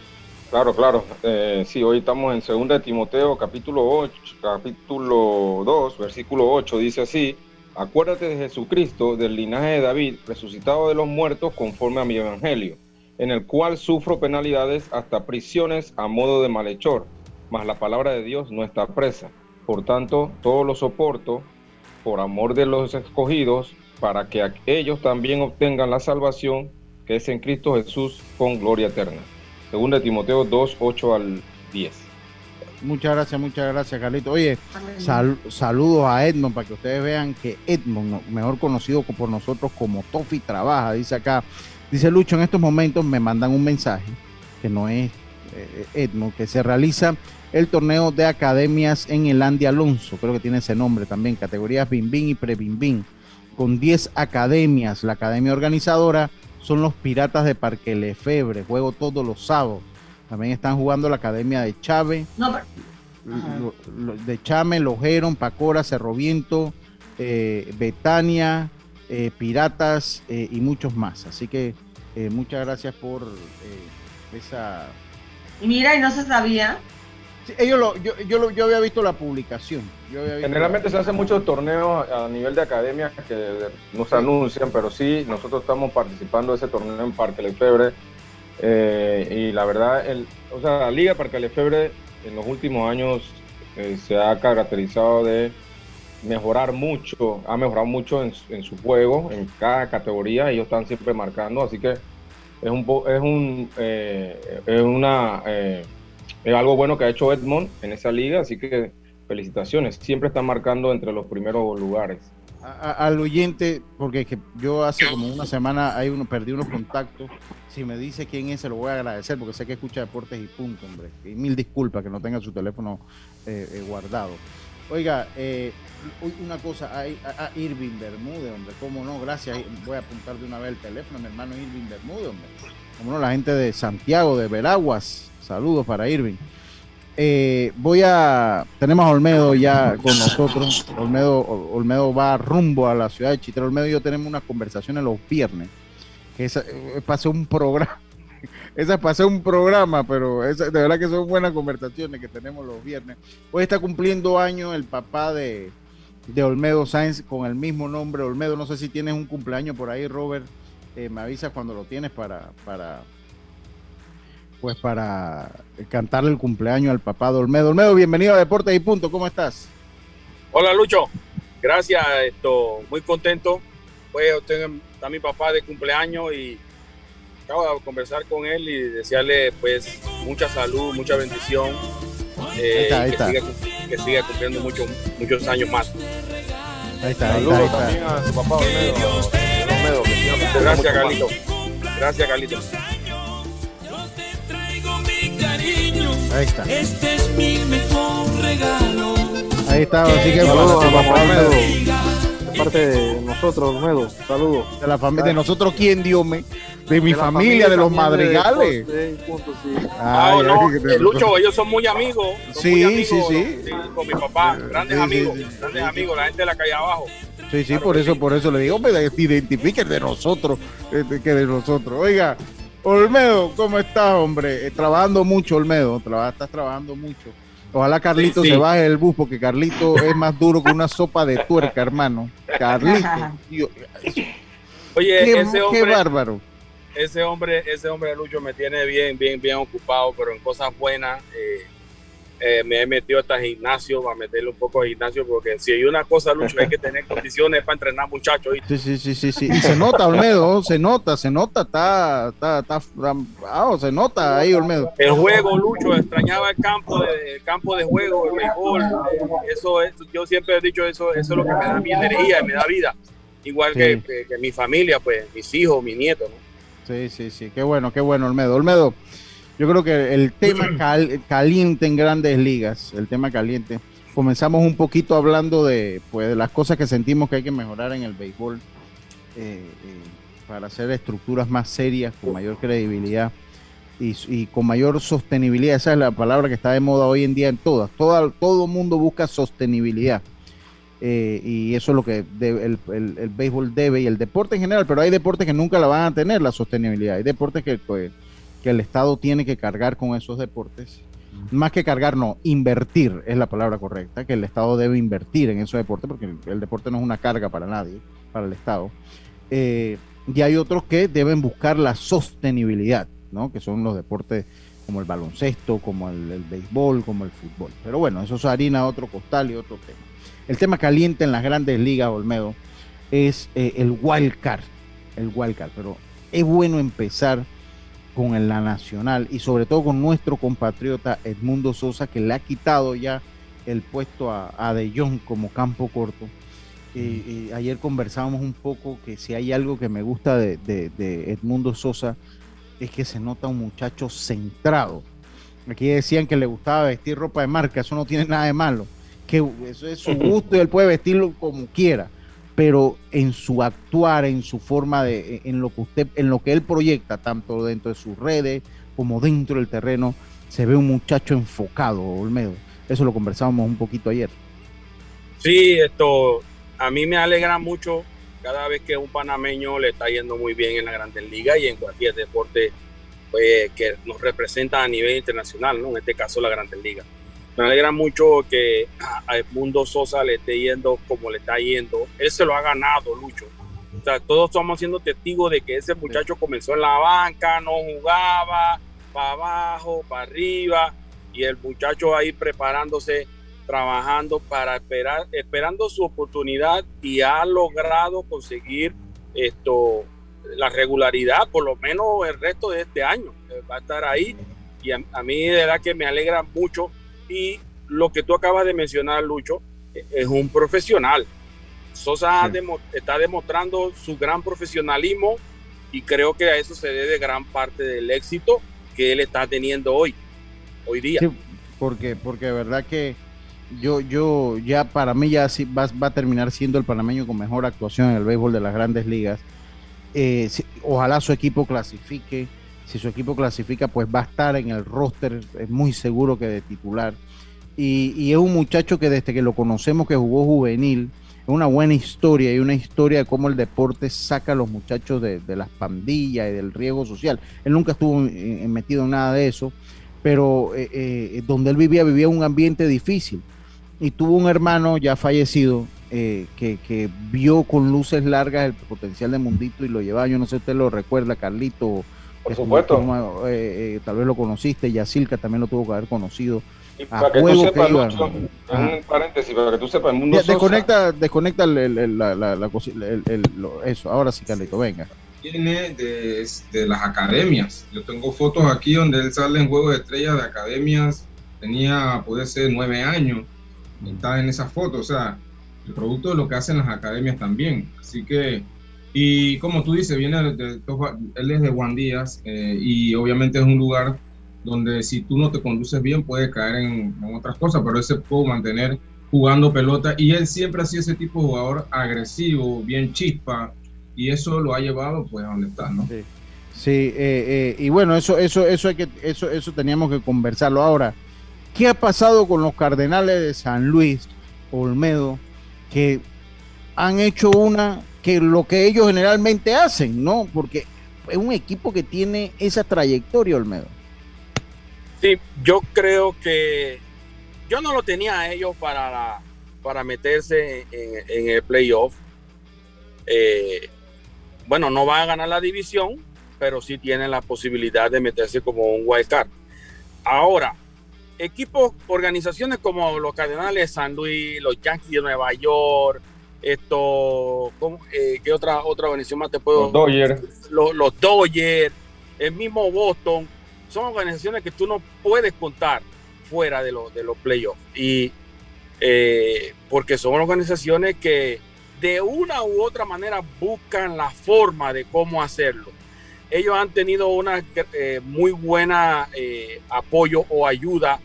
Claro, claro. Eh, sí, hoy estamos en 2 de Timoteo, capítulo 8, capítulo 2, versículo 8, dice así, acuérdate de Jesucristo, del linaje de David, resucitado de los muertos conforme a mi evangelio, en el cual sufro penalidades hasta prisiones a modo de malhechor, mas la palabra de Dios no está presa. Por tanto, todo lo soporto por amor de los escogidos, para que ellos también obtengan la salvación que es en Cristo Jesús con gloria eterna. Segunda Timoteo 2, 8 al 10. Muchas gracias, muchas gracias, Carlito. Oye, saludos a Edmond para que ustedes vean que Edmond, mejor conocido por nosotros como Tofi, trabaja. Dice acá, dice Lucho, en estos momentos me mandan un mensaje que no es eh, Edmond, que se realiza el torneo de academias en el Andy Alonso, creo que tiene ese nombre también, categorías Bim y Pre-Bim con 10 academias. La academia organizadora son los Piratas de Parque Lefebre, juego todos los sábados. También están jugando la academia de Chávez, de Chame, Lojeron, Pacora, Cerro Viento, eh, Betania, eh, Piratas eh, y muchos más. Así que muchas gracias por esa... Y mira, y no se sabía ellos lo, yo, yo, yo, había visto la publicación. Generalmente se hacen muchos torneos a nivel de academia que no se anuncian, pero sí, nosotros estamos participando de ese torneo en Parque Lefebre. Eh, y la verdad, el, o sea, la Liga Parque Lefebre en los últimos años eh, se ha caracterizado de mejorar mucho, ha mejorado mucho en, en, su juego, en cada categoría, ellos están siempre marcando, así que es un, es un eh, es una es algo bueno que ha hecho Edmond en esa liga, así que felicitaciones. Siempre está marcando entre los primeros lugares. al oyente, porque yo hace como una semana hay uno, perdí unos contactos. Si me dice quién es, se lo voy a agradecer porque sé que escucha deportes y punto, hombre. Y mil disculpas que no tenga su teléfono eh, eh, guardado. Oiga, eh, una cosa, hay a, Irving Bermúdez, hombre, cómo no, gracias. Voy a apuntar de una vez el teléfono, mi hermano Irving Bermúdez, hombre. Como no, la gente de Santiago, de Veraguas, Saludos para Irving. Eh, voy a. Tenemos a Olmedo ya con nosotros. Olmedo, Olmedo va rumbo a la ciudad de Chitre. Olmedo y yo tenemos una conversación en los viernes. Esa, eh, pasó un programa. (laughs) Esa pasó un programa, pero de verdad que son buenas conversaciones que tenemos los viernes. Hoy está cumpliendo años el papá de, de Olmedo Sáenz con el mismo nombre. Olmedo, no sé si tienes un cumpleaños por ahí, Robert. Eh, me avisas cuando lo tienes para, para, pues para cantarle el cumpleaños al papá de Olmedo. Olmedo, bienvenido a Deportes y Punto, ¿cómo estás? Hola Lucho, gracias, esto, muy contento. Pues está mi papá de cumpleaños y acabo de conversar con él y desearle pues mucha salud, mucha bendición. Eh, que, Siga, cumpliendo muchos muchos años más. Ahí está, ahí está, también a su papá Olmedo. Gracias, Carlito. Gracias, Carlito. Ahí está. Este es mi mejor regalo. Ahí está, así que saludos a papá Olmedo. De parte de nosotros, Olmedo. Saludos. De la familia, de nosotros, ¿quién, Dios me? De mi familia, de los madrigales. punto, sí. Ay, no, eh, Lucho, ellos son muy amigos. sí, muy amigos, sí, sí, sí, Con mi papá, grandes amigos, grandes amigos, la gente de la calle abajo. Sí, sí, por eso, por eso le digo, me identifiquen de nosotros, que de nosotros. Oiga, Olmedo, ¿cómo estás, hombre? Eh, trabajando mucho, Olmedo. estás trabajando mucho. Ojalá Carlito se baje del bus, porque Carlito es más duro que una sopa de tuerca, hermano. Carlito. Oye, ese hombre, qué bárbaro. Ese hombre, ese hombre de Lucho me tiene bien, bien, bien ocupado, pero en cosas buenas. Eh, eh, me he metido hasta gimnasio, para meterle un poco de gimnasio, porque si hay una cosa, Lucho, hay que tener condiciones para entrenar muchachos. Sí, sí, sí, sí, sí. Y se nota, Olmedo, se nota, se nota, está, está, está, se nota ahí, Olmedo. El juego, Lucho, extrañaba el campo de, campo de juego, el mejor. Eso es, yo siempre he dicho eso, eso es lo que me da mi energía, me da vida. Igual que, que, mi familia, pues, mis hijos, mis nietos, ¿no? Sí, sí, sí, qué bueno, qué bueno, Olmedo. Olmedo, yo creo que el tema caliente en grandes ligas, el tema caliente. Comenzamos un poquito hablando de, pues, de las cosas que sentimos que hay que mejorar en el béisbol eh, eh, para hacer estructuras más serias, con mayor credibilidad y, con mayor sostenibilidad. Esa es la palabra que está de moda hoy en día en todas. Todo, todo mundo busca sostenibilidad. eh, y eso es lo que el, el, béisbol debe y el deporte en general, pero hay deportes que nunca la van a tener la sostenibilidad, hay deportes que, pues, que el Estado tiene que cargar con esos deportes, más que cargar, no, invertir es la palabra correcta, que el Estado debe invertir en esos deportes porque el, deporte no es una carga para nadie, para el Estado. Eh, y hay otros que deben buscar la sostenibilidad, ¿no? que son los deportes como el baloncesto, como el, el béisbol, como el fútbol. Pero bueno, eso es harina otro costal y otro tema. El tema caliente en las grandes ligas, Olmedo, es eh, el wild card. El wild card. Pero es bueno empezar con la nacional y sobre todo con nuestro compatriota Edmundo Sosa, que le ha quitado ya el puesto a, De Jong como campo corto. Y, ayer conversábamos un poco que si hay algo que me gusta de, de Edmundo Sosa es que se nota un muchacho centrado. Aquí decían que le gustaba vestir ropa de marca, eso no tiene nada de malo que eso es su (laughs) gusto y él puede vestirlo como quiera, pero en su actuar, en su forma de, en lo que usted, en lo que él proyecta, tanto dentro de sus redes como dentro del terreno, se ve un muchacho enfocado, Olmedo. Eso lo conversábamos un poquito ayer. Sí, esto a mí me alegra mucho cada vez que un panameño le está yendo muy bien en la Grandes Ligas y en cualquier deporte pues, que nos representa a nivel internacional, ¿no? En este caso la Grandes Ligas me alegra mucho que a Edmundo Sosa le esté yendo como le está yendo. Él se lo ha ganado, Lucho. O sea, todos estamos siendo testigos de que ese muchacho comenzó en la banca, no jugaba, para abajo, para arriba, y el muchacho ahí preparándose, trabajando para esperar, esperando su oportunidad y ha logrado conseguir esto, la regularidad, por lo menos el resto de este año. Va a estar ahí y a, a mí de verdad que me alegra mucho y lo que tú acabas de mencionar, Lucho, e-, es un profesional. Sosa está demostrando su gran profesionalismo y creo que a eso se debe gran parte del éxito que él está teniendo hoy, hoy día. porque, porque de verdad que yo, yo ya para mí ya va, va, a terminar siendo el panameño con mejor actuación en el béisbol de las grandes ligas. Eh, ojalá su equipo clasifique si su equipo clasifica, pues va a estar en el roster, es muy seguro que de titular. Y, es un muchacho que desde que lo conocemos, que jugó juvenil, es una buena historia y una historia de cómo el deporte saca a los muchachos de, las pandillas y del riesgo social. Él nunca estuvo metido en nada de eso, pero eh, eh, donde él vivía, vivía un ambiente difícil. Y tuvo un hermano ya fallecido eh, que, que, vio con luces largas el potencial de Mundito y lo llevaba, yo no sé si usted lo recuerda, Carlito por supuesto. Eh, eh, tal vez lo conociste, Yacilca también lo tuvo que haber conocido. Y para que tú sepas, un paréntesis, para que tú sepas, el mundo Desconecta, desconecta el, la, la, eso, ahora sí, Carlito, venga. Viene de, de, las academias. Yo tengo fotos aquí donde él sale en Juegos de Estrellas de academias, tenía, puede ser, nueve años, está en esa foto, o sea, el producto de lo que hacen las academias también. Así que y como tú dices, viene de, él es de Juan Díaz eh, y obviamente es un lugar donde si tú no te conduces bien puedes caer en, otras cosas, pero él se puede mantener jugando pelota y él siempre ha sido ese tipo de jugador agresivo, bien chispa y eso lo ha llevado pues a donde está, ¿no? Sí, sí eh, eh, y bueno, eso, eso, eso, hay que, eso, eso teníamos que conversarlo ahora. ¿Qué ha pasado con los Cardenales de San Luis, Olmedo, que han hecho una que lo que ellos generalmente hacen, ¿no? Porque es un equipo que tiene esa trayectoria, Olmedo. Sí, yo creo que yo no lo tenía a ellos para, para meterse en, el playoff. Eh, bueno, no va a ganar la división, pero sí tienen la posibilidad de meterse como un wild card. Ahora, equipos, organizaciones como los Cardenales de San Luis, los Yankees de Nueva York, esto, eh, ¿qué otra, otra organización más te puedo? Los Dodgers. Los, los Dodgers, el mismo Boston, son organizaciones que tú no puedes contar fuera de, los de los playoffs. Y eh, porque son organizaciones que de una u otra manera buscan la forma de cómo hacerlo. Ellos han tenido una eh, muy buena apoyo o ayuda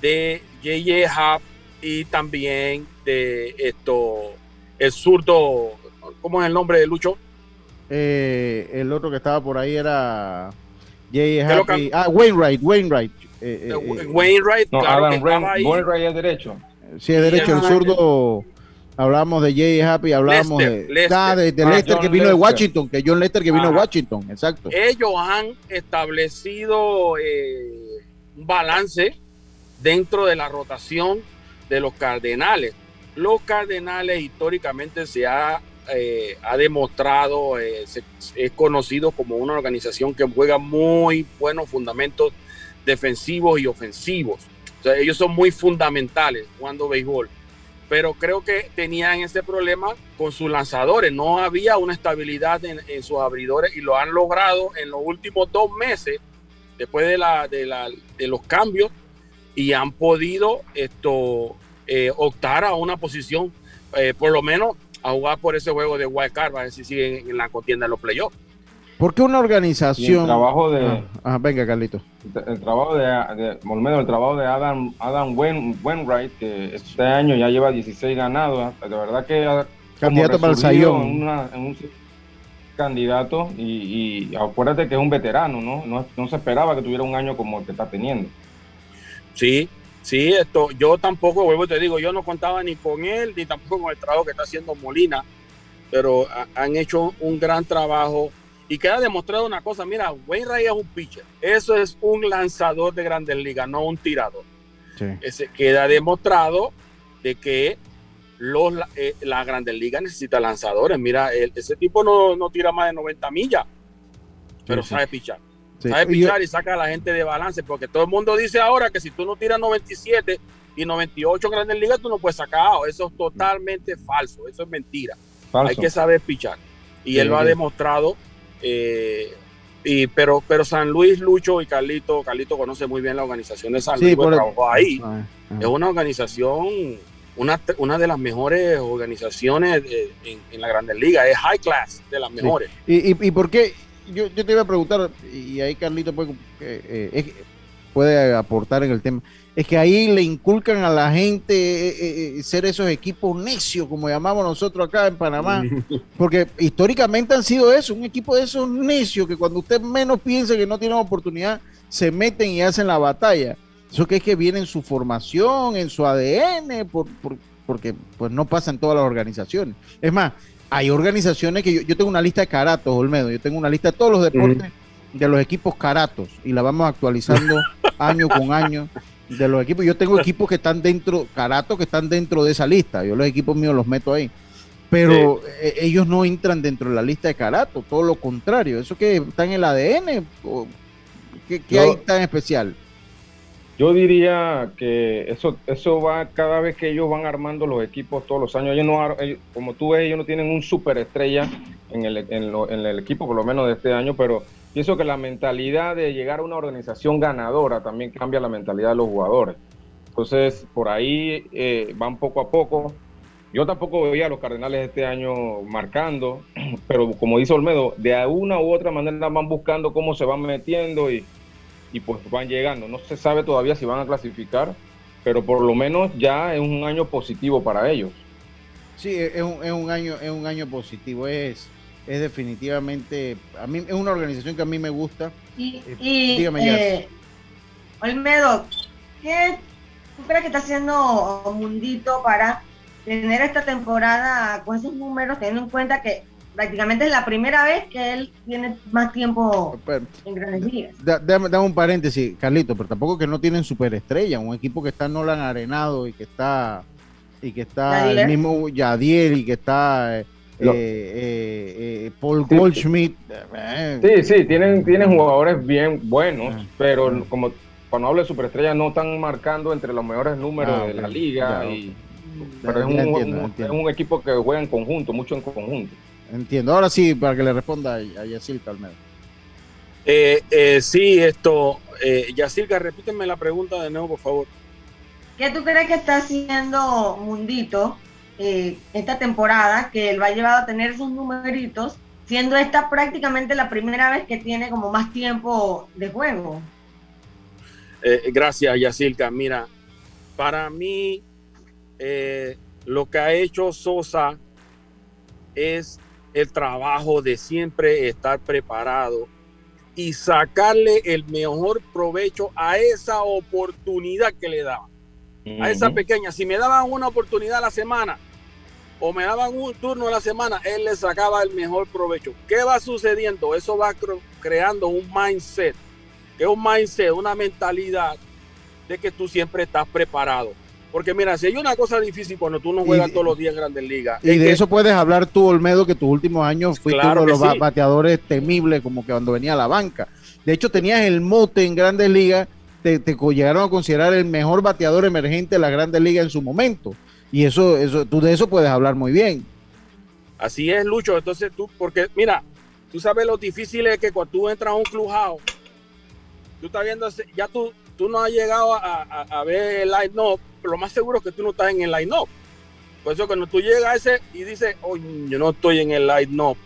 de J.J. Hub y también de esto el zurdo, ¿cómo es el nombre de Lucho? Eh, el otro que estaba por ahí era Jay Happy. Ah, Wainwright, Wainwright. Eh, eh, Wainwright, no, claro Adam Wainwright es derecho. Sí, es derecho. El zurdo, Hablábamos de Jay Happy, hablábamos Lester, de, Lester. ah, de, de Ah, Lester que vino de. Washington, que John Lester que vino de. Washington, exacto. ellos han establecido eh, un balance dentro de la rotación de los Cardenales. Los Cardenales históricamente se ha, eh, ha demostrado, eh, es conocido como una organización que juega muy buenos fundamentos defensivos y ofensivos. O sea, ellos son muy fundamentales jugando béisbol. Pero creo que tenían ese problema con sus lanzadores. No había una estabilidad en, en sus abridores y lo han logrado en los últimos dos meses, después de, la, de, la- de los cambios, y han podido esto, eh, optar a una posición, eh, por lo menos a jugar por ese juego de wild card, a ver si siguen en la contienda en los playoffs. ¿Por qué una Y organización? el trabajo de, Ah, ah, venga, Carlito. el trabajo de, de Olmedo, el trabajo de Adam, Adam Wen- Wainwright, que este año ya lleva 16 ganados, de verdad que Candidato para el Sayón. en, una- en un candidato y, y acuérdate que es un veterano, ¿no? ¿no? No se esperaba que tuviera un año como el que está teniendo. Sí, sí, esto, yo tampoco, vuelvo y te digo, yo no contaba ni con él, ni tampoco con el trabajo que está haciendo Molina, pero ha- han hecho un gran trabajo y queda demostrado una cosa, mira, Wainwright es un pitcher, eso es un lanzador de grandes ligas, no un tirador. Ese queda demostrado de que los, la- eh, las grandes ligas necesitan lanzadores. Mira, el- ese tipo no, no tira más de 90 millas, pero Sí, sí. sabe pichar. Sí. Sabe pichar y saca a la gente de balance, porque todo el mundo dice ahora que si tú no tiras 97 y 98 en grandes ligas, tú no puedes sacar. Eso es totalmente falso, eso es mentira. Falso. Hay que saber pichar. Y Sí, él lo ha demostrado. eh, y, pero, pero San Luis, Lucho y Carlito, Carlito conoce muy bien la organización de San Luis, porque por el- trabajó ahí. Ah, ah. Es una organización, una, una de las mejores organizaciones de- en, en la Grandes Ligas, es high class, de las mejores. ¿Y, y, y por qué? Yo, yo te iba a preguntar, y ahí Carlito puede, eh, eh, puede aportar en el tema. Es que ahí le inculcan a la gente eh, eh, ser esos equipos necios, como llamamos nosotros acá en Panamá, porque históricamente han sido eso, un equipo de esos necios que cuando usted menos piensa que no tienen oportunidad, se meten y hacen la batalla. Eso que es que viene en su formación, en su ADN, por, por- porque pues no pasa en todas las organizaciones. Es más, hay organizaciones que yo, yo tengo una lista de caratos, Olmedo, yo tengo una lista de todos los deportes de los equipos caratos y la vamos actualizando (laughs) año con año de los equipos. Yo tengo equipos que están dentro, caratos que están dentro de esa lista. Yo los equipos míos los meto ahí. Pero eh, ellos no entran dentro de la lista de carato, todo lo contrario. ¿Eso que está en el ADN? ¿O ¿Qué, qué hay tan especial? Yo diría que eso eso va cada vez que ellos van armando los equipos todos los años. Ellos no, ellos- como tú ves, ellos no tienen un superestrella en el, en, lo- en el equipo, por lo menos de este año, pero pienso que la mentalidad de llegar a una organización ganadora también cambia la mentalidad de los jugadores. Entonces, por ahí eh, van poco a poco. Yo tampoco veía a los Cardenales este año marcando, (clears throat) pero como dice Olmedo, de una u otra manera van buscando cómo se van metiendo y, y pues van llegando. No se sabe todavía si van a clasificar, pero por lo menos ya es un año positivo para ellos. Sí, es un, es un año, es un año positivo. Es, es definitivamente, a mí es una organización que a mí me gusta. Y, Eh, y dígame, Jazz. eh, Olmedo, ¿qué tú crees que está haciendo Mundito para tener esta temporada con esos números, teniendo en cuenta que prácticamente es la primera vez que él tiene más tiempo Pero- en grandes ligas? Da- Dame, dame un paréntesis, Carlito, pero tampoco que no tienen superestrella, un equipo que está Nolan Arenado y que está y que está Yadier. el mismo Yadiel y que está eh, eh, eh, Paul Sí, Goldschmidt. eh, Sí, sí, tienen, tienen jugadores bien buenos, pero como cuando hablo de superestrella no están marcando entre los mejores números Ah, de la liga. Ya, y- pero es un, entiendo, un- entiendo. es un equipo que juega en conjunto, mucho en conjunto. Entiendo. Ahora sí, para que le responda a a Yacil Calmedo. Eh, eh, sí, esto, eh, Yacirca, repíteme la pregunta de nuevo, por favor. ¿Qué tú crees que está haciendo Mundito eh, esta temporada que él va a llevar a tener esos numeritos, siendo esta prácticamente la primera vez que tiene como más tiempo de juego? Eh, gracias, Yacirca. Mira, para mí, eh, lo que ha hecho Sosa es el trabajo de siempre estar preparado y sacarle el mejor provecho a esa oportunidad que le daban. A esa pequeña, si me daban una oportunidad a la semana, o me daban un turno a la semana, él le sacaba el mejor provecho. ¿Qué va sucediendo? Eso va creando un mindset, que es un mindset, una mentalidad de que tú siempre estás preparado. Porque mira, si hay una cosa difícil cuando tú no juegas todos los días en Grandes Ligas. Y de eso puedes hablar tú, Olmedo, que tus últimos años fuiste uno de los bateadores temibles, como que cuando venía a la banca. De hecho, tenías el mote en Grandes Ligas, te, te llegaron a considerar el mejor bateador emergente de la Grandes Ligas en su momento. Y eso, eso, tú de eso puedes hablar muy bien. Así es, Lucho. Entonces tú, porque mira, tú sabes lo difícil es que cuando tú entras a un clubhouse, tú estás viendo, ya tú, tú no has llegado a, ver el line-up, lo más seguro es que tú no estás en el line-up. Por eso cuando tú llegas a ese y dices, oye, yo no estoy en el line-up,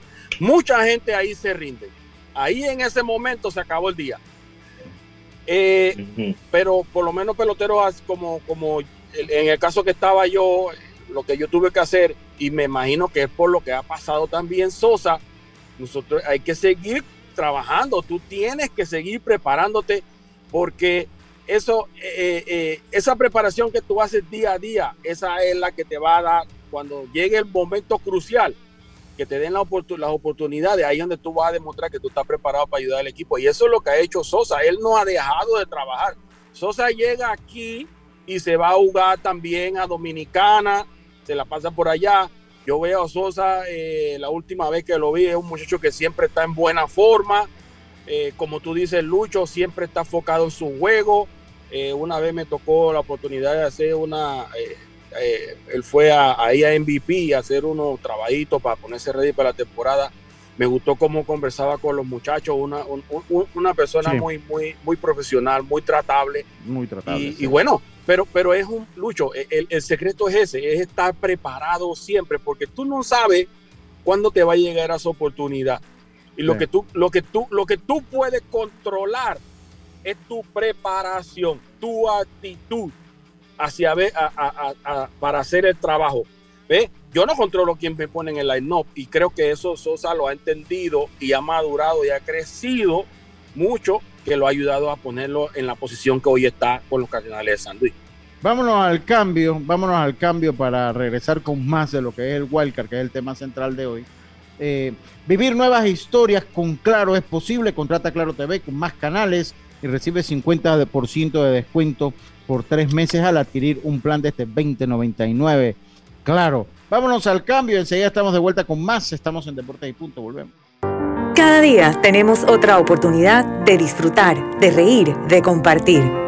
mucha gente ahí se rinde. Ahí en ese momento se acabó el día. Eh, pero por lo menos peloteros como, como en el caso que estaba yo, lo que yo tuve que hacer, y me imagino que es por lo que ha pasado también Sosa, nosotros hay que seguir trabajando, tú tienes que seguir preparándote porque eso, eh, eh, esa preparación que tú haces día a día, esa es la que te va a dar cuando llegue el momento crucial, que te den la las oportunidades, ahí donde tú vas a demostrar que tú estás preparado para ayudar al equipo. Y eso es lo que ha hecho Sosa, él no ha dejado de trabajar. Sosa llega aquí y se va a jugar también a Dominicana, se la pasa por allá. Yo veo a Sosa, eh, la última vez que lo vi, es un muchacho que siempre está en buena forma. Eh, como tú dices, Lucho siempre está enfocado en su juego. Eh, una vez me tocó la oportunidad de hacer una. él fue ahí a MVP a hacer unos trabajitos para ponerse ready para la temporada. Me gustó cómo conversaba con los muchachos, una, una persona muy, muy, muy profesional, muy tratable. Muy tratable. y bueno, pero, pero es un lucho, e, el, el, secreto es ese, es estar preparado siempre, porque tú no sabes cuándo te va a llegar esa oportunidad. Y lo, que tú, lo, que tú, lo que tú puedes controlar es tu preparación, tu actitud hacia para hacer el trabajo. Yo no controlo quién me pone en el line-up y creo que eso Sosa lo ha entendido y ha madurado y ha crecido mucho que lo ha ayudado a ponerlo en la posición que hoy está con los Cardenales de San Luis. Vámonos al cambio, vámonos al cambio para regresar con más de lo que es el Wildcard, que es el tema central de hoy. Eh, vivir nuevas historias con Claro es posible. Contrata Claro TV con más canales y recibe 50% de descuento por tres meses al adquirir un plan de este 2099. Claro, vámonos al cambio. Enseguida estamos de vuelta con más. Estamos en Deportes y Punto. Volvemos. Cada día tenemos otra oportunidad de disfrutar, de reír, de compartir.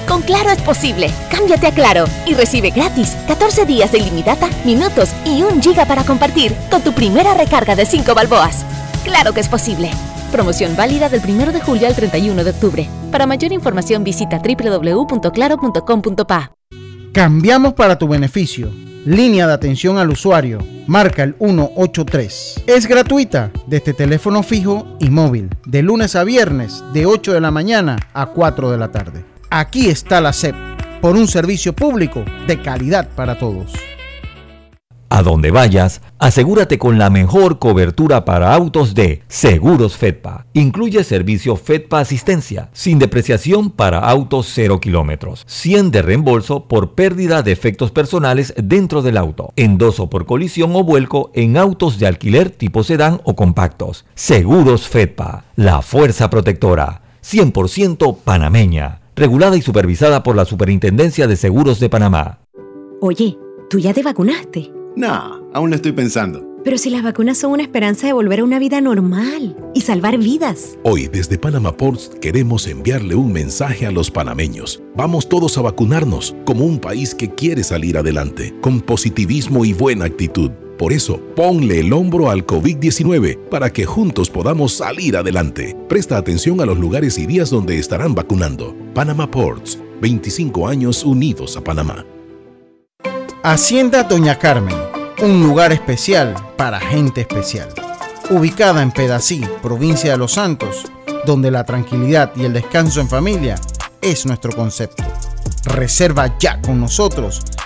Con Claro es posible. Cámbiate a Claro y recibe gratis 14 días de ilimitada, minutos y un giga para compartir con tu primera recarga de 5 balboas. Claro que es posible. Promoción válida del 1 de julio al 31 de octubre. Para mayor información visita www.claro.com.pa. Cambiamos para tu beneficio. Línea de atención al usuario. Marca el 183. Es gratuita desde teléfono fijo y móvil. De lunes a viernes, de 8 de la mañana a 4 de la tarde. Aquí está la SEP, por un servicio público de calidad para todos. A donde vayas, asegúrate con la mejor cobertura para autos de Seguros Fedpa. Incluye servicio Fedpa Asistencia, sin depreciación para autos 0 kilómetros, 100 de reembolso por pérdida de efectos personales dentro del auto, endoso por colisión o vuelco en autos de alquiler tipo sedán o compactos. Seguros Fedpa, la fuerza protectora, 100% panameña regulada y supervisada por la Superintendencia de Seguros de Panamá. Oye, ¿tú ya te vacunaste? No, aún lo estoy pensando. Pero si las vacunas son una esperanza de volver a una vida normal y salvar vidas. Hoy desde Panama Ports queremos enviarle un mensaje a los panameños. Vamos todos a vacunarnos como un país que quiere salir adelante, con positivismo y buena actitud. Por eso, ponle el hombro al COVID-19 para que juntos podamos salir adelante. Presta atención a los lugares y días donde estarán vacunando. Panama Ports, 25 años unidos a Panamá. Hacienda Doña Carmen, un lugar especial para gente especial. Ubicada en Pedací, provincia de Los Santos, donde la tranquilidad y el descanso en familia es nuestro concepto. Reserva ya con nosotros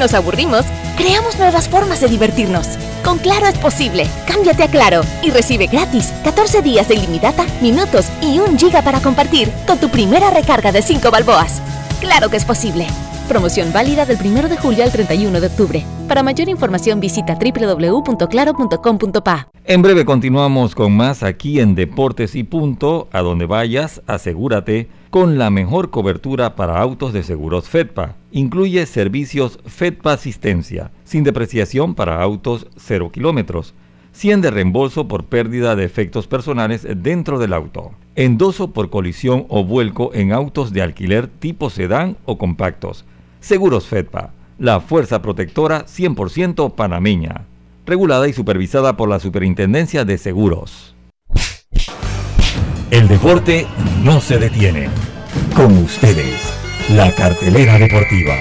nos aburrimos, creamos nuevas formas de divertirnos. Con Claro es posible. Cámbiate a Claro y recibe gratis 14 días de ilimitada, minutos y un giga para compartir con tu primera recarga de 5 balboas. Claro que es posible. Promoción válida del 1 de julio al 31 de octubre. Para mayor información visita www.claro.com.pa. En breve continuamos con más aquí en Deportes y Punto. A donde vayas, asegúrate con la mejor cobertura para autos de seguros FEDPA. Incluye servicios FEDPA Asistencia, sin depreciación para autos 0 kilómetros, 100 de reembolso por pérdida de efectos personales dentro del auto, endoso por colisión o vuelco en autos de alquiler tipo sedán o compactos. Seguros FEDPA, la fuerza protectora 100% panameña, regulada y supervisada por la Superintendencia de Seguros. El deporte no se detiene. Con ustedes, la cartelera deportiva.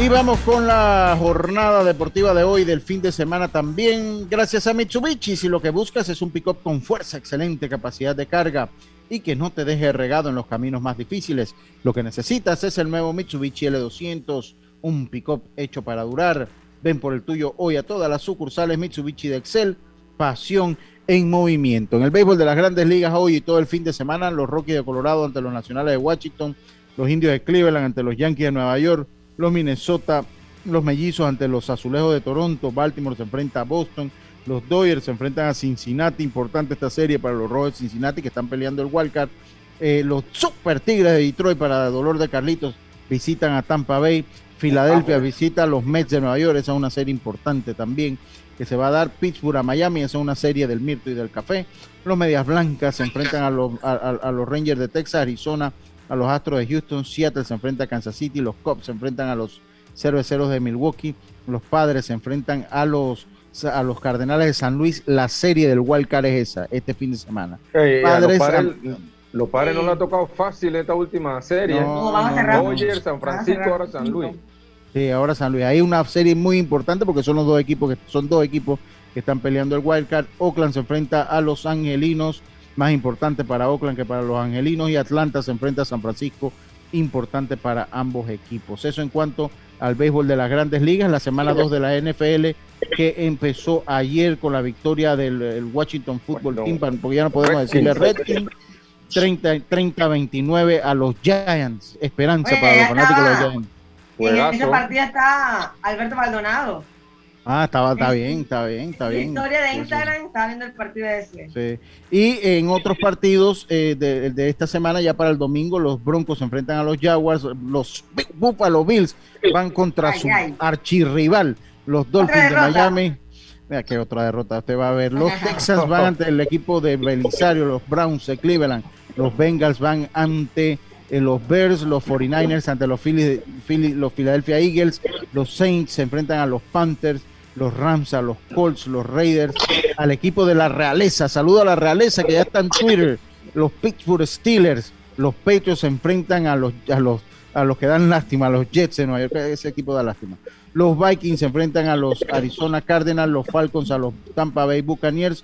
Y vamos con la jornada deportiva de hoy, del fin de semana también, gracias a Mitsubishi. Si lo que buscas es un pick-up con fuerza, excelente capacidad de carga y que no te deje regado en los caminos más difíciles, lo que necesitas es el nuevo Mitsubishi L200, un pick-up hecho para durar. Ven por el tuyo hoy a todas las sucursales Mitsubishi de Excel, pasión en movimiento. En el béisbol de las grandes ligas hoy y todo el fin de semana, los Rockies de Colorado ante los Nacionales de Washington, los Indios de Cleveland ante los Yankees de Nueva York, los Minnesota, los Mellizos ante los Azulejos de Toronto, Baltimore se enfrenta a Boston, los Dodgers se enfrentan a Cincinnati, importante esta serie para los Rojos de Cincinnati que están peleando el wildcard, eh, los Super Tigres de Detroit para dolor de Carlitos visitan a Tampa Bay, Filadelfia visita a los Mets de Nueva York, esa es una serie importante también que se va a dar Pittsburgh a Miami, esa es una serie del Mirto y del Café, los Medias Blancas se enfrentan a los, a, a los Rangers de Texas, Arizona a los Astros de Houston, Seattle se enfrenta a Kansas City, los Cubs se enfrentan a los Cerveceros de Milwaukee, los Padres se enfrentan a los a los Cardenales de San Luis, la serie del Wild Card es esa, este fin de semana. A Padres, los padres, am- los padres no le ha tocado fácil esta última serie. No, a cerrar. Dodgers, San Francisco, ahora San Luis. Sí, ahora San Luis. Hay una serie muy importante porque son los dos equipos que son dos equipos que están peleando el wild card. Oakland se enfrenta a los Angelinos, más importante para Oakland que para los Angelinos y Atlanta se enfrenta a San Francisco, importante para ambos equipos. Eso en cuanto al béisbol de las Grandes Ligas, la semana 2 de la NFL que empezó ayer con la victoria del el Washington Football Team, porque ya no podemos decirle Redskins. Redskins, 30 30-29 a los Giants. Esperanza Oye, para los fanáticos de los. Giants. Y en esa partida está Alberto Maldonado. Ah, estaba, está bien, está bien, está La bien. historia de Sí, sí, Instagram estaba viendo el partido de ese. sí. Y en otros partidos eh, de, de esta semana, ya para el domingo, los Broncos se enfrentan a los Jaguars, los Buffalo Bills van contra Ay, su ay. archirrival, los Dolphins de. Miami. Mira qué otra derrota usted va a ver. Los (laughs) Texans van ante el equipo de Belisario, los Browns de Cleveland, los Bengals van ante eh, los Bears, los 49ers ante los, Philly- Philly- los Philadelphia Eagles, los Saints se enfrentan a los Panthers, los Rams a los Colts, los Raiders, al equipo de la realeza. Saludo a la realeza que ya está en Twitter. Los Pittsburgh Steelers, los Patriots se enfrentan a los, a los, a los que dan lástima, a los Jets de Nueva York, ese equipo da lástima. Los Vikings se enfrentan a los Arizona Cardinals, los Falcons a los Tampa Bay Buccaneers,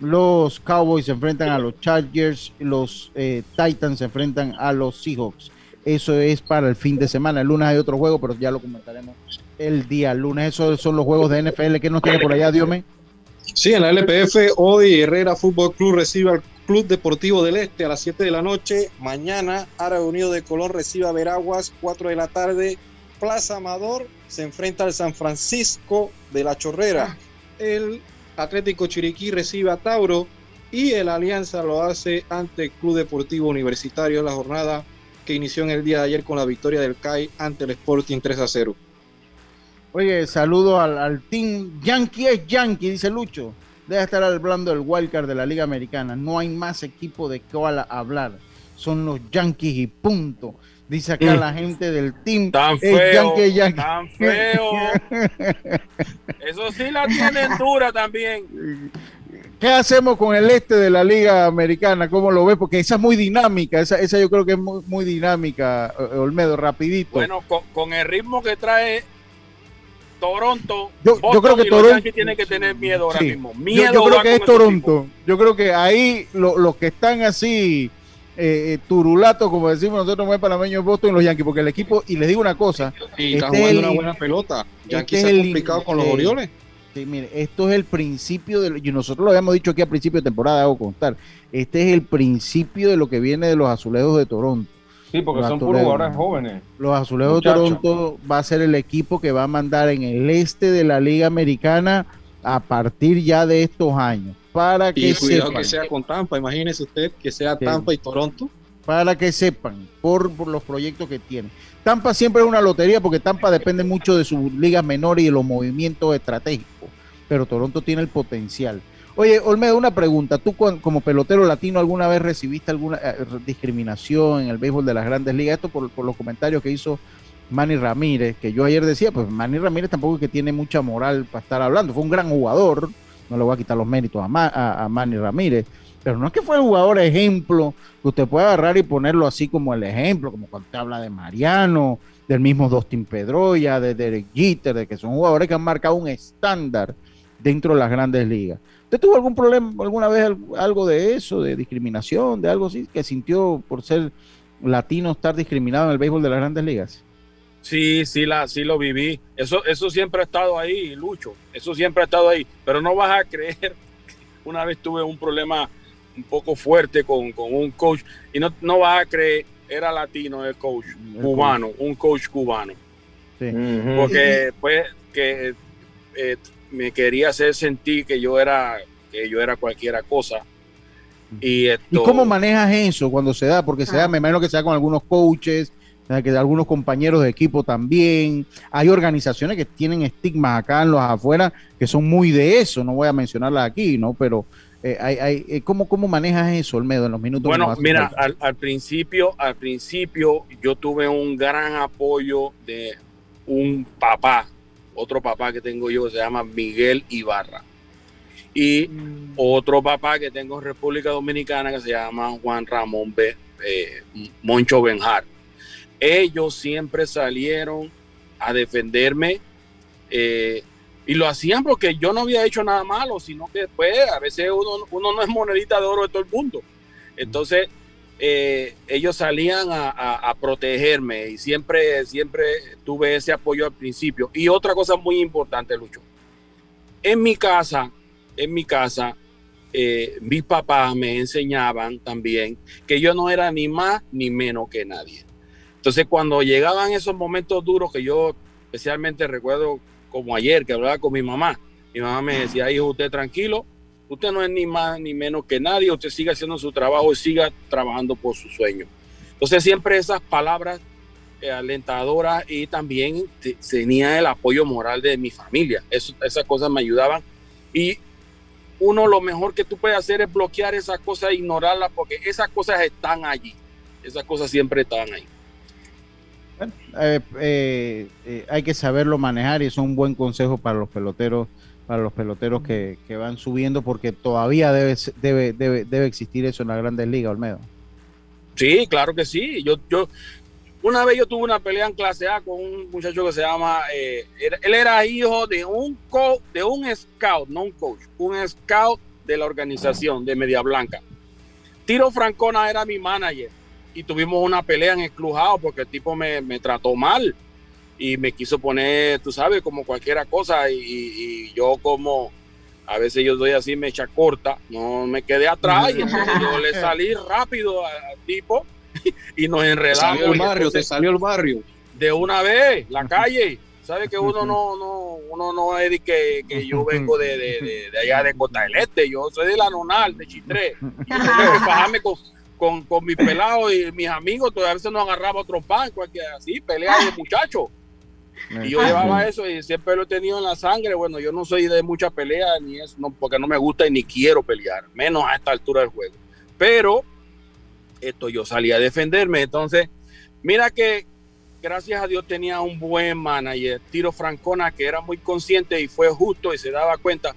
los Cowboys se enfrentan a los Chargers, los eh, Titans se enfrentan a los Seahawks. Eso es para el fin de semana. El lunes hay otro juego, pero ya lo comentaremos el día lunes. Esos son los juegos de NFL que nos tiene por allá, Diome. Sí, en la LPF hoy Herrera Fútbol Club recibe al Club Deportivo del Este a las 7 de la noche. Mañana Árabe Unido de Colón recibe a Veraguas, 4 de la tarde. Plaza Amador se enfrenta al San Francisco de la Chorrera. El Atlético Chiriquí recibe a Tauro y el Alianza lo hace ante el Club Deportivo Universitario en la jornada que inició en el día de ayer con la victoria del CAI ante el Sporting 3 a 0. Oye, saludo al, al team Yankee es Yankee, dice Lucho. Debe estar hablando del wildcard de la Liga Americana. No hay más equipo de cual hablar. Son los Yankees y punto. Dice acá Mm. la gente del team. Tan feo, Yankee es Yankee. tan feo. (laughs) Eso sí la tienen dura también. ¿Qué hacemos con el este de la Liga Americana? ¿Cómo lo ves? Porque esa es muy dinámica. Esa, esa yo creo que es muy, muy dinámica, eh, Olmedo, rapidito. Bueno, con, con el ritmo que trae Toronto, Yo- creo que Toronto- Yankees tienen que tener miedo ahora Sí. mismo. Yo- Miedo yo, creo que es Toronto. Yo creo que ahí lo- los que están así eh, eh, turulatos, como decimos nosotros muy panameños, Boston y los Yankees, porque el equipo, y les digo una cosa, Y está este jugando una buena pelota. Ya este se ha el- complicado con los. Orioles. Sí, mire, esto es el principio de, y nosotros lo habíamos dicho aquí a principio de temporada, hago constar, este es el principio de lo que viene de los azulejos de Toronto. Sí, porque Los son puros azulejos. jugadores jóvenes. Los azulejos de Toronto va a ser el equipo que va a mandar en el este de la Liga Americana a partir ya de estos años. Para que Y cuidado sepan. que sea con Tampa. Imagínese usted que sea Sí. Tampa y Toronto. para que sepan por, por los proyectos que tiene. Tampa siempre es una lotería porque Tampa depende mucho de sus ligas menores y de los movimientos estratégicos, pero Toronto tiene el potencial. Oye, Olmedo, una pregunta. ¿Tú como pelotero latino alguna vez recibiste alguna eh, discriminación en el béisbol de las grandes ligas? Esto por, los comentarios que hizo Manny Ramírez, que yo ayer decía, pues Manny Ramírez tampoco es que tiene mucha moral para estar hablando. Fue un gran jugador, no le voy a quitar los méritos a Manny Ramírez, pero no es que fue el jugador ejemplo que usted puede agarrar y ponerlo así como el ejemplo, como cuando usted habla de Mariano, del mismo Dustin Pedroya, de Derek Jeter, de que son jugadores que han marcado un estándar dentro de las grandes ligas. ¿Usted tuvo algún problema alguna vez al- algo de eso, de discriminación, de algo así, que sintió por ser latino estar discriminado en el béisbol de las grandes ligas? Sí, sí, la, sí lo viví. Eso, eso siempre ha estado ahí, Lucho. Eso siempre ha estado ahí. Pero no vas a creer. Una vez tuve un problema un poco fuerte con, con un coach y no, no vas a creer, era latino el coach, cubano, un coach cubano. Sí. Porque pues que eh, me quería hacer sentir que yo era que yo era cualquiera cosa. Y, ¿Y esto, cómo manejas eso cuando se da? Porque se da, me imagino que se da con algunos coaches, que de algunos compañeros de equipo también. Hay organizaciones que tienen estigmas acá en los afuera que son muy de eso, no voy a mencionarlas aquí, ¿no? Pero eh, hay, hay, eh, ¿cómo, ¿cómo manejas eso, Olmedo, en los minutos? que Bueno, mira, al, al principio, al principio yo tuve un gran apoyo de un papá, otro papá que tengo yo, se llama Miguel Ibarra. Y otro papá que tengo en República Dominicana que se llama Juan Ramón eh, Moncho Benjar. Ellos siempre salieron a defenderme eh, y lo hacían porque yo no había hecho nada malo, sino que pues a veces uno, uno no es monedita de oro de todo el mundo. Entonces, eh, ellos salían a, protegerme y siempre, siempre tuve ese apoyo al principio. Y otra cosa muy importante, Lucho. En mi casa, en mi casa, eh, mis papás me enseñaban también que yo no era ni más ni menos que nadie. Entonces, cuando llegaban esos momentos duros que yo especialmente recuerdo como ayer que hablaba con mi mamá, mi mamá me decía, hijo, usted tranquilo, usted no es ni más ni menos que nadie, usted siga haciendo su trabajo y siga trabajando por su sueño. Entonces siempre esas palabras eh, alentadoras y también te- tenía el apoyo moral de mi familia. Esas cosas me ayudaban y uno lo mejor que tú puedes hacer es bloquear esas cosas ignorarlas porque esas cosas están allí. Esas cosas siempre están ahí. Eh, eh, eh, hay que saberlo manejar y es un buen consejo para los peloteros para los peloteros que, van subiendo porque todavía debe, debe, debe, debe existir eso en la grandes ligas, Olmedo. Sí, claro que sí. Yo, yo, Una vez yo tuve una pelea en clase A con un muchacho que se llama, eh, él era hijo de un co, de un scout, no un coach, un scout de la organización de Media Blanca. Tiro Francona era mi manager y tuvimos una pelea en el porque el tipo me, me trató mal y me quiso poner, tú sabes, como cualquiera cosa y, y yo como a veces yo doy así mecha corta, no me quedé atrás y entonces yo le salí rápido al tipo (laughs) y nos enredamos. salió el barrio, te entonces- salió el barrio. de una vez, la calle. Sabe que uno no, no, uno no es de que, que yo vengo de, de, de- de allá de Costa del Este, yo soy de la Nonal, de Chitré. Y yo tengo que fajarme con, con, con mis pelados y mis amigos, todavía a veces nos agarraba otro pan, cualquier así, pelea de muchachos. Y yo llevaba eso y siempre lo he tenido en la sangre. Bueno, yo no soy de mucha pelea ni eso, no, porque no me gusta y ni quiero pelear, menos a esta altura del juego. Pero esto yo salí a defenderme. Entonces, mira que gracias a Dios tenía un buen manager, Tiro Francona, que era muy consciente y fue justo y se daba cuenta.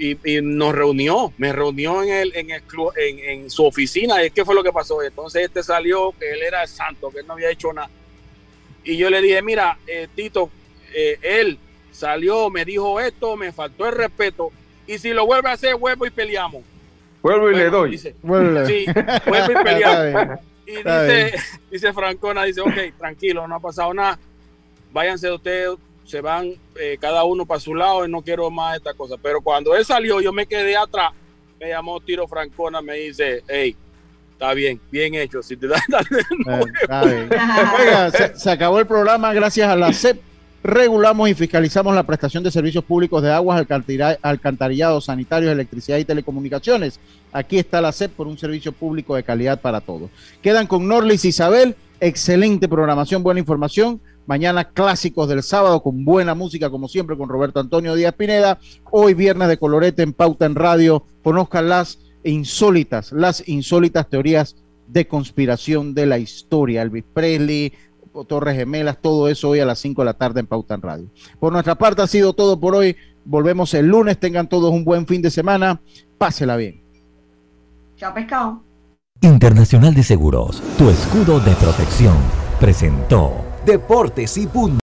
Y, y nos reunió, me reunió en el, en el club, en, en su oficina. ¿Y qué fue lo que pasó? Entonces este salió que él era el santo, que él no había hecho nada. Y yo le dije, mira, eh, Tito, eh, él salió, me dijo esto, me faltó el respeto. Y si lo vuelve a hacer, vuelvo y peleamos. Vuelvo y le doy. dice, Vuelve. Sí, (laughs) vuelve y peleamos. Y dice, (laughs) dice Francona, dice, ok, tranquilo, no ha pasado nada. Váyanse ustedes, se van eh, cada uno para su lado y no quiero más esta cosa. Pero cuando él salió, yo me quedé atrás. Me llamó Tiro Francona, me dice, hey, está bien, bien hecho. Si te dan, (laughs) dale de nuevo". Está bien. Oiga, se, se acabó el programa gracias a la CEP. Regulamos y fiscalizamos la prestación de servicios públicos de aguas, alcantarillados, sanitarios, electricidad y telecomunicaciones. Aquí está la CEP por un servicio público de calidad para todos. Quedan con Norlis Isabel. Excelente programación, buena información. Mañana clásicos del sábado con buena música, como siempre, con Roberto Antonio Díaz Pineda. Hoy viernes de colorete en Pauta en Radio. Conozcan las insólitas, las insólitas teorías de conspiración de la historia. Elvis Presley, Torres Gemelas, todo eso hoy a las 5 de la tarde en Pauta en Radio. Por nuestra parte ha sido todo por hoy. Volvemos el lunes. Tengan todos un buen fin de semana. Pásela bien. Chao, pescado. Internacional de Seguros, tu escudo de protección, presentó Deportes y punto.